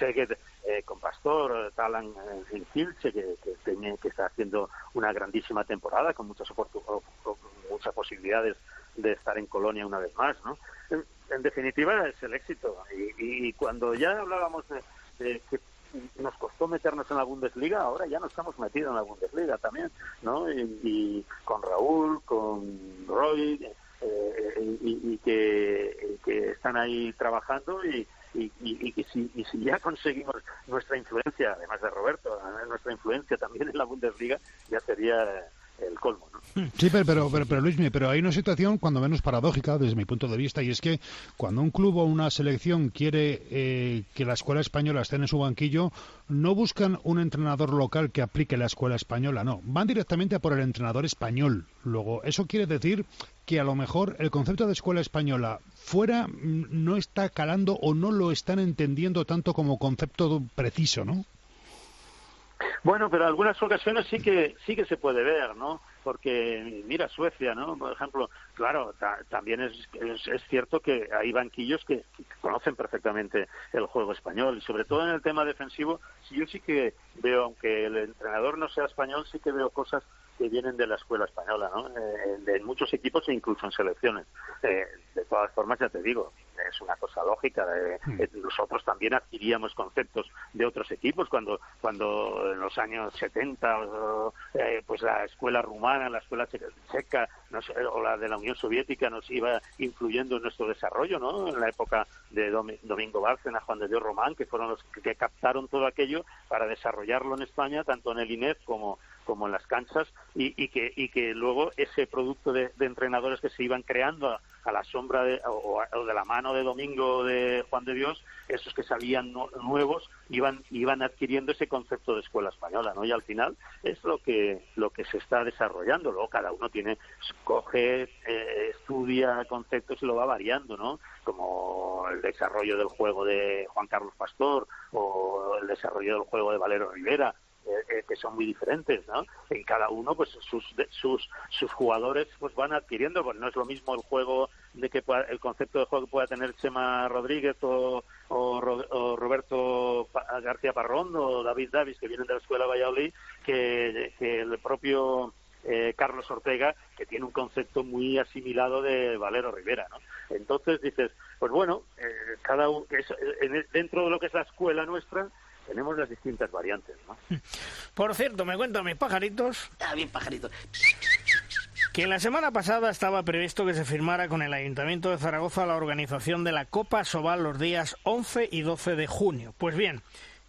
eh, eh, con Pastor, Talan en Kilche, que, que, que, está haciendo una grandísima temporada con muchas, muchas posibilidades de estar en Colonia una vez más. ¿no? En definitiva es el éxito. Y, cuando ya hablábamos de, que nos costó meternos en la Bundesliga, ahora ya nos estamos metidos en la Bundesliga también, ¿no? Y, con Raúl, con Roy, eh, y, que, que, están ahí trabajando y, y, si, y si ya conseguimos nuestra influencia, además de Roberto, nuestra influencia también en la Bundesliga, ya sería el colmo. Sí, pero, pero, pero, Luis, pero hay una situación cuando menos paradójica desde mi punto de vista y es que cuando un club o una selección quiere eh, que la escuela española esté en su banquillo, no buscan un entrenador local que aplique la escuela española, no, van directamente a por el entrenador español. Luego, eso quiere decir que a lo mejor el concepto de escuela española fuera no está calando o no lo están entendiendo tanto como concepto preciso, ¿no? Bueno, pero en algunas ocasiones sí que sí que se puede ver, ¿no? Porque mira Suecia, ¿no? Por ejemplo, claro, también es, es, cierto que hay banquillos que, conocen perfectamente el juego español y sobre todo en el tema defensivo, yo sí que veo, aunque el entrenador no sea español, sí que veo cosas que vienen de la escuela española, ¿no? Eh, de muchos equipos e incluso en selecciones. Eh, de todas formas, ya te digo, es una cosa lógica. Hmm. Eh, nosotros también adquiríamos conceptos de otros equipos cuando, cuando en los años 70, eh, pues la escuela rumana, la escuela checa, o la de la Unión Soviética nos iba influyendo en nuestro desarrollo, ¿no? En la época de Domingo Bárcena, Juan de Dios Román, que fueron los que captaron todo aquello para desarrollarlo en España, tanto en el INEF como como en las canchas y, que, y que luego ese producto de, entrenadores que se iban creando a, la sombra de, o, de la mano de Domingo de Juan de Dios, esos que salían nuevos iban iban adquiriendo ese concepto de escuela española, ¿no? Y al final es lo que lo que se está desarrollando. Luego cada uno tiene coge, eh, estudia conceptos y lo va variando, ¿no? Como el desarrollo del juego de Juan Carlos Pastor o el desarrollo del juego de Valero Rivera eh, eh, que son muy diferentes, ¿no? En cada uno, pues sus sus sus jugadores pues van adquiriendo, pues no es lo mismo el juego de que el concepto de juego que pueda tener Chema Rodríguez o, o, Roberto García Parrón o David Davis que vienen de la escuela Valladolid que, el propio eh, Carlos Ortega, que tiene un concepto muy asimilado de Valero Rivera, ¿no? Entonces dices, pues bueno, cada uno, dentro de lo que es la escuela nuestra, tenemos las distintas variantes. ¿no? Por cierto, me cuentan mis pajaritos. Ah, bien, pajaritos. Que la semana pasada estaba previsto que se firmara con el Ayuntamiento de Zaragoza la organización de la Copa Sobal los días 11 y 12 de junio. Pues bien,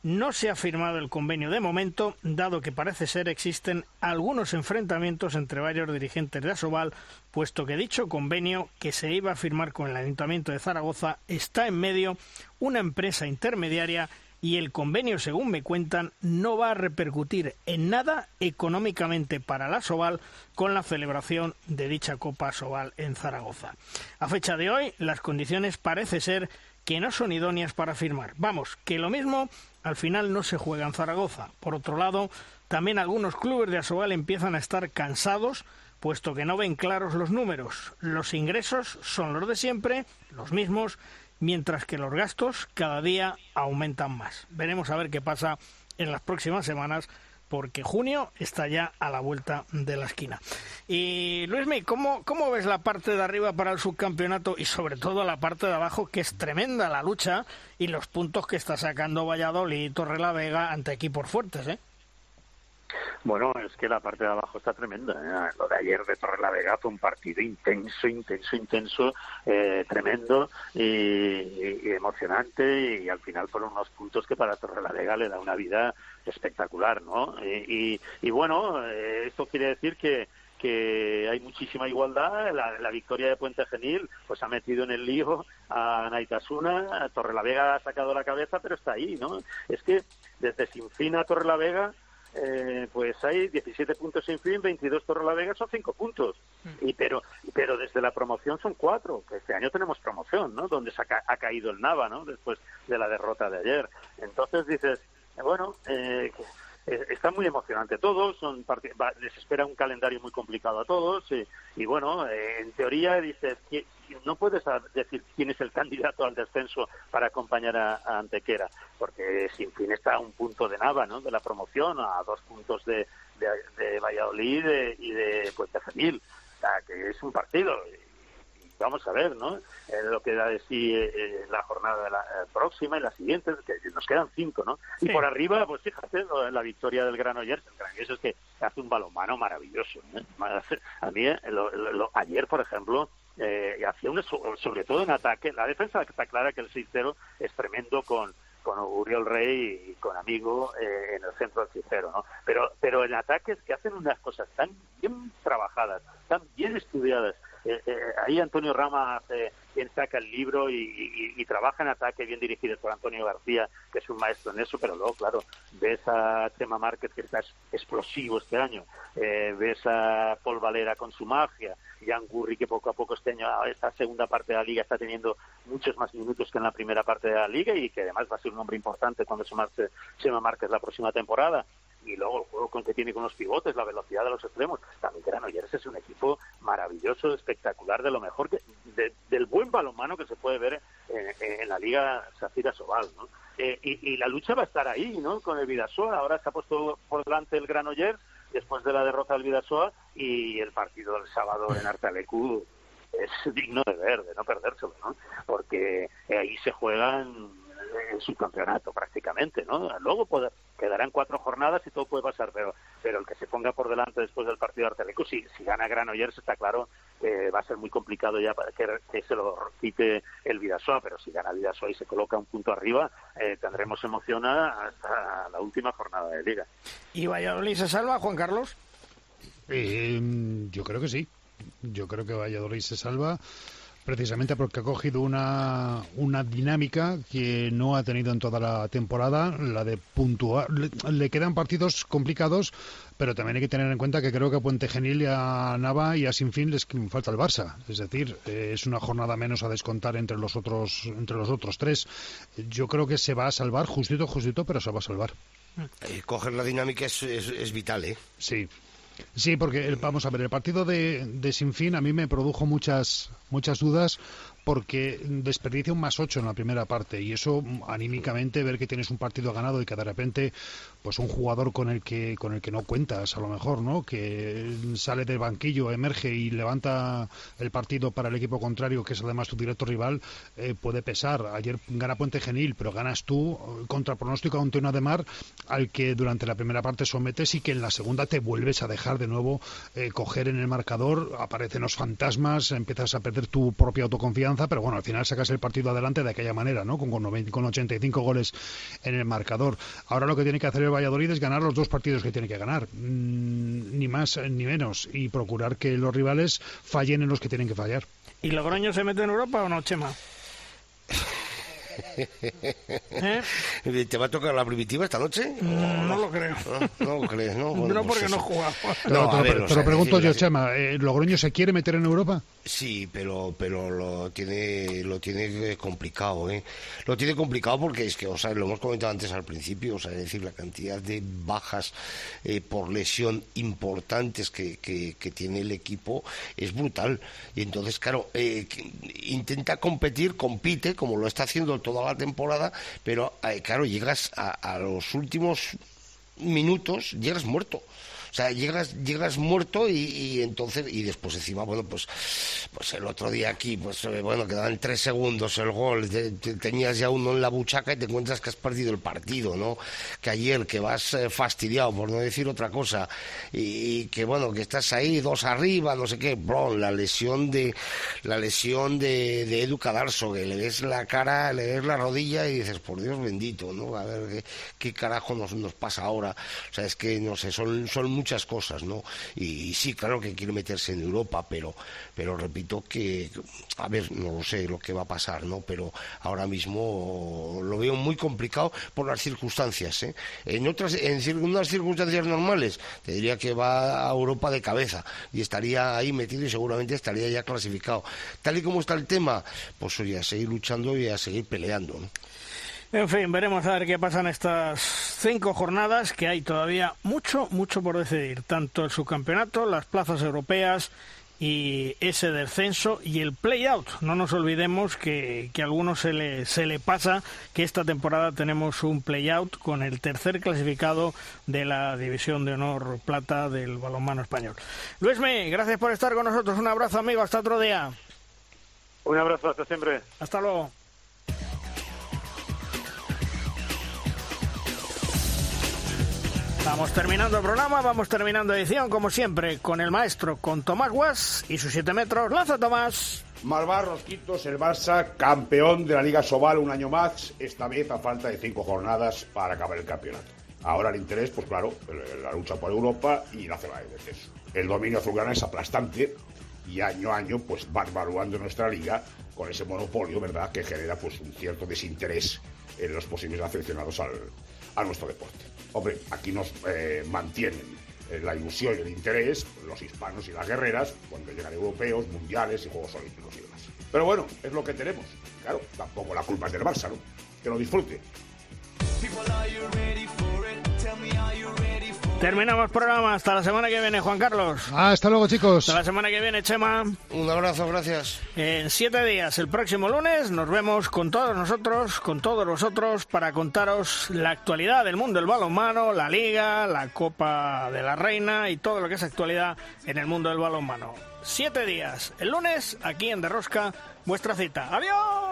no se ha firmado el convenio de momento, dado que parece ser existen algunos enfrentamientos entre varios dirigentes de Asobal, puesto que dicho convenio que se iba a firmar con el Ayuntamiento de Zaragoza está en medio una empresa intermediaria y el convenio, según me cuentan, no va a repercutir en nada económicamente para la Soval con la celebración de dicha Copa Soval en Zaragoza. A fecha de hoy, las condiciones parece ser que no son idóneas para firmar. Vamos, que lo mismo al final no se juega en Zaragoza. Por otro lado, también algunos clubes de Asobal empiezan a estar cansados puesto que no ven claros los números. Los ingresos son los de siempre, los mismos, mientras que los gastos cada día aumentan más. Veremos a ver qué pasa en las próximas semanas porque junio está ya a la vuelta de la esquina. Y Luismi, ¿cómo, ¿cómo ves la parte de arriba para el subcampeonato y sobre todo la parte de abajo, que es tremenda la lucha y los puntos que está sacando Valladolid y Torrelavega ante equipos fuertes, ¿eh? Bueno, es que la parte de abajo está tremenda. ¿eh? Lo de ayer de Torre la Vega fue un partido intenso, intenso, intenso, eh, tremendo y, emocionante y, al final fueron unos puntos que para Torre la Vega le da una vida espectacular, ¿no? Y, bueno, eh, esto quiere decir que que hay muchísima igualdad. La, victoria de Puente Genil pues ha metido en el lío a Naitasuna, Torre la Vega ha sacado la cabeza, pero está ahí, ¿no? Es que desde Sinfín a Torre la Vega eh, pues hay 17 puntos sin fin, 22 Vega son 5 puntos. Mm. Y pero pero desde la promoción son 4, que este año tenemos promoción, ¿no? Donde se ha, caído el Nava, ¿no? Después de la derrota de ayer. Entonces dices, bueno, eh, está muy emocionante todo, son les espera un calendario muy complicado a todos y, bueno, en teoría dices, no puedes decir quién es el candidato al descenso para acompañar a, Antequera, porque sin fin está a un punto de Nava, ¿no? De la promoción, a dos puntos de, de, Valladolid y de, Puente Genil. O sea, que es un partido. Vamos a ver, ¿no? Eh, lo que da de sí eh, eh, la jornada la, próxima y la siguiente, que nos quedan cinco, ¿no? Y por arriba, pues fíjate, la victoria del Granollers, el Granollers es que hace un balonmano maravilloso. A mí, ayer, por ejemplo, eh, hacía un, sobre todo en ataque. La defensa está clara que el 6-0 es tremendo con, con Uriol Rey y con Amigo eh, en el centro del 6 ¿no? Pero, pero en ataques que hacen unas cosas tan bien trabajadas, tan bien estudiadas. Eh, eh, ahí Antonio Rama hace quien saca el libro y, trabaja en ataque bien dirigido por Antonio García, que es un maestro en eso, pero luego, claro, ves a Tema Márquez que está explosivo este año, eh, ves a Paul Valera con su magia, Jan Gurri que poco a poco este año, esta segunda parte de la liga está teniendo muchos más minutos que en la primera parte de la liga y que además va a ser un hombre importante cuando se marche Chema Márquez la próxima temporada y luego el juego con que tiene con los pivotes, la velocidad de los extremos. También Granollers es un equipo maravilloso, espectacular, de lo mejor que, del buen balonmano que se puede ver en, la Liga Safira Sobal, ¿no? Eh, y, la lucha va a estar ahí, ¿no? Con el Vidasoa. Ahora se ha puesto por delante el Granollers después de la derrota del Vidasoa y el partido del sábado en Artalecu es digno de ver, de no perdérselo, ¿no? Porque ahí se juegan en su campeonato prácticamente, ¿no? Luego quedarán cuatro jornadas y todo puede pasar, pero pero el que se ponga por delante después del partido de Arteleco, si, si gana Granollers está claro que va a ser muy complicado ya para que, se lo quite el Vidasoa, pero si gana Vidasoa y se coloca un punto arriba, eh, tendremos emoción hasta la última jornada de Liga. ¿Y Valladolid se salva, Juan Carlos? Eh, yo creo que sí. Yo creo que Valladolid se salva precisamente porque ha cogido una, una dinámica que no ha tenido en toda la temporada, la de puntuar. Le, quedan partidos complicados, pero también hay que tener en cuenta que creo que a Puente Genil y a Nava y a Sinfín les falta el Barça. Es decir, eh, es una jornada menos a descontar entre los otros entre los otros tres. Yo creo que se va a salvar, justito, justito, pero se va a salvar. Eh, coger la dinámica es, es, es vital, ¿eh? Sí, Sí, porque vamos a ver, el partido de, de Sinfín a mí me produjo muchas muchas dudas porque desperdicia un más ocho en la primera parte y eso anímicamente ver que tienes un partido ganado y que de repente pues un jugador con el que con el que no cuentas a lo mejor no que sale del banquillo emerge y levanta el partido para el equipo contrario que es además tu directo rival eh, puede pesar ayer gana Puente Genil pero ganas tú contra pronóstico una de mar al que durante la primera parte sometes y que en la segunda te vuelves a dejar de nuevo eh, coger en el marcador aparecen los fantasmas empiezas a perder tu propia autoconfianza pero bueno, al final sacas el partido adelante de aquella manera, ¿no? Con, con 85 goles en el marcador. Ahora lo que tiene que hacer el Valladolid es ganar los dos partidos que tiene que ganar, mm, ni más ni menos, y procurar que los rivales fallen en los que tienen que fallar. ¿Y Logroño se mete en Europa o no, Chema? ¿Eh? ¿Te va a tocar la primitiva esta noche? Mm, no, lo creo. No, lo crees, ¿no? no porque pues no jugamos. pero, pregunto yo, Chema, ¿eh, ¿Logroño se quiere meter en Europa? Sí, pero pero lo tiene lo tiene complicado, ¿eh? Lo tiene complicado porque es que, o sea, lo hemos comentado antes al principio, o sea, es decir, la cantidad de bajas eh, por lesión importantes que, que, tiene el equipo es brutal. Y entonces, claro, eh, intenta competir, compite, como lo está haciendo toda la temporada, pero, eh, claro, llegas a los últimos minutos, llegas muerto. O sea, llegas, llegas muerto y, entonces, y después encima, bueno, pues, pues el otro día aquí, pues eh, bueno, quedaban tres segundos el gol, tenías ya uno en la buchaca y te encuentras que has perdido el partido, ¿no? Que ayer, que vas eh, fastidiado, por no decir otra cosa, y, que bueno, que estás ahí, dos arriba, no sé qué, bro, la lesión de, la lesión de, de Edu que le ves la cara, le ves la rodilla y dices, por Dios bendito, ¿no? A ver qué, qué carajo nos, nos pasa ahora. O sea, es que, no sé, son, son muchas cosas, ¿no? Y, sí, claro que quiere meterse en Europa, pero, pero repito que, a ver, no lo sé lo que va a pasar, ¿no? Pero ahora mismo lo veo muy complicado por las circunstancias, ¿eh? En otras, en unas circunstancias normales, te diría que va a Europa de cabeza y estaría ahí metido y seguramente estaría ya clasificado. Tal y como está el tema, pues oye, a seguir luchando y a seguir peleando, ¿no? En fin, veremos a ver qué pasa en estas cinco jornadas, que hay todavía mucho, mucho por decidir. Tanto el subcampeonato, las plazas europeas y ese descenso y el play-out. No nos olvidemos que, que a algunos se le, se le pasa que esta temporada tenemos un play-out con el tercer clasificado de la División de Honor Plata del balonmano español. Luisme, gracias por estar con nosotros. Un abrazo, amigo. Hasta otro día. Un abrazo, hasta siempre. Hasta luego. Vamos terminando el programa, vamos terminando edición, como siempre, con el maestro, con Tomás Guas y sus 7 metros. ¡Lanza, Tomás! Malvar Rosquitos, el Barça, campeón de la Liga Sobal un año más, esta vez a falta de cinco jornadas para acabar el campeonato. Ahora el interés, pues claro, la lucha por Europa y la ceba de descenso. El dominio azulgrana es aplastante y año a año pues va evaluando nuestra liga con ese monopolio, ¿verdad?, que genera pues un cierto desinterés en los posibles aficionados al, a nuestro deporte. Hombre, aquí nos eh, mantienen eh, la ilusión y el interés los hispanos y las guerreras cuando llegan europeos, mundiales y Juegos Olímpicos y demás. Pero bueno, es lo que tenemos. Claro, tampoco la culpa es del Barça, ¿no? Que lo disfrute. Terminamos programa. Hasta la semana que viene, Juan Carlos. hasta luego, chicos. Hasta la semana que viene, Chema. Un abrazo, gracias. En siete días, el próximo lunes, nos vemos con todos nosotros, con todos vosotros, para contaros la actualidad del mundo del balonmano, la Liga, la Copa de la Reina y todo lo que es actualidad en el mundo del balonmano. Siete días. El lunes, aquí en Derrosca, vuestra cita. ¡Adiós!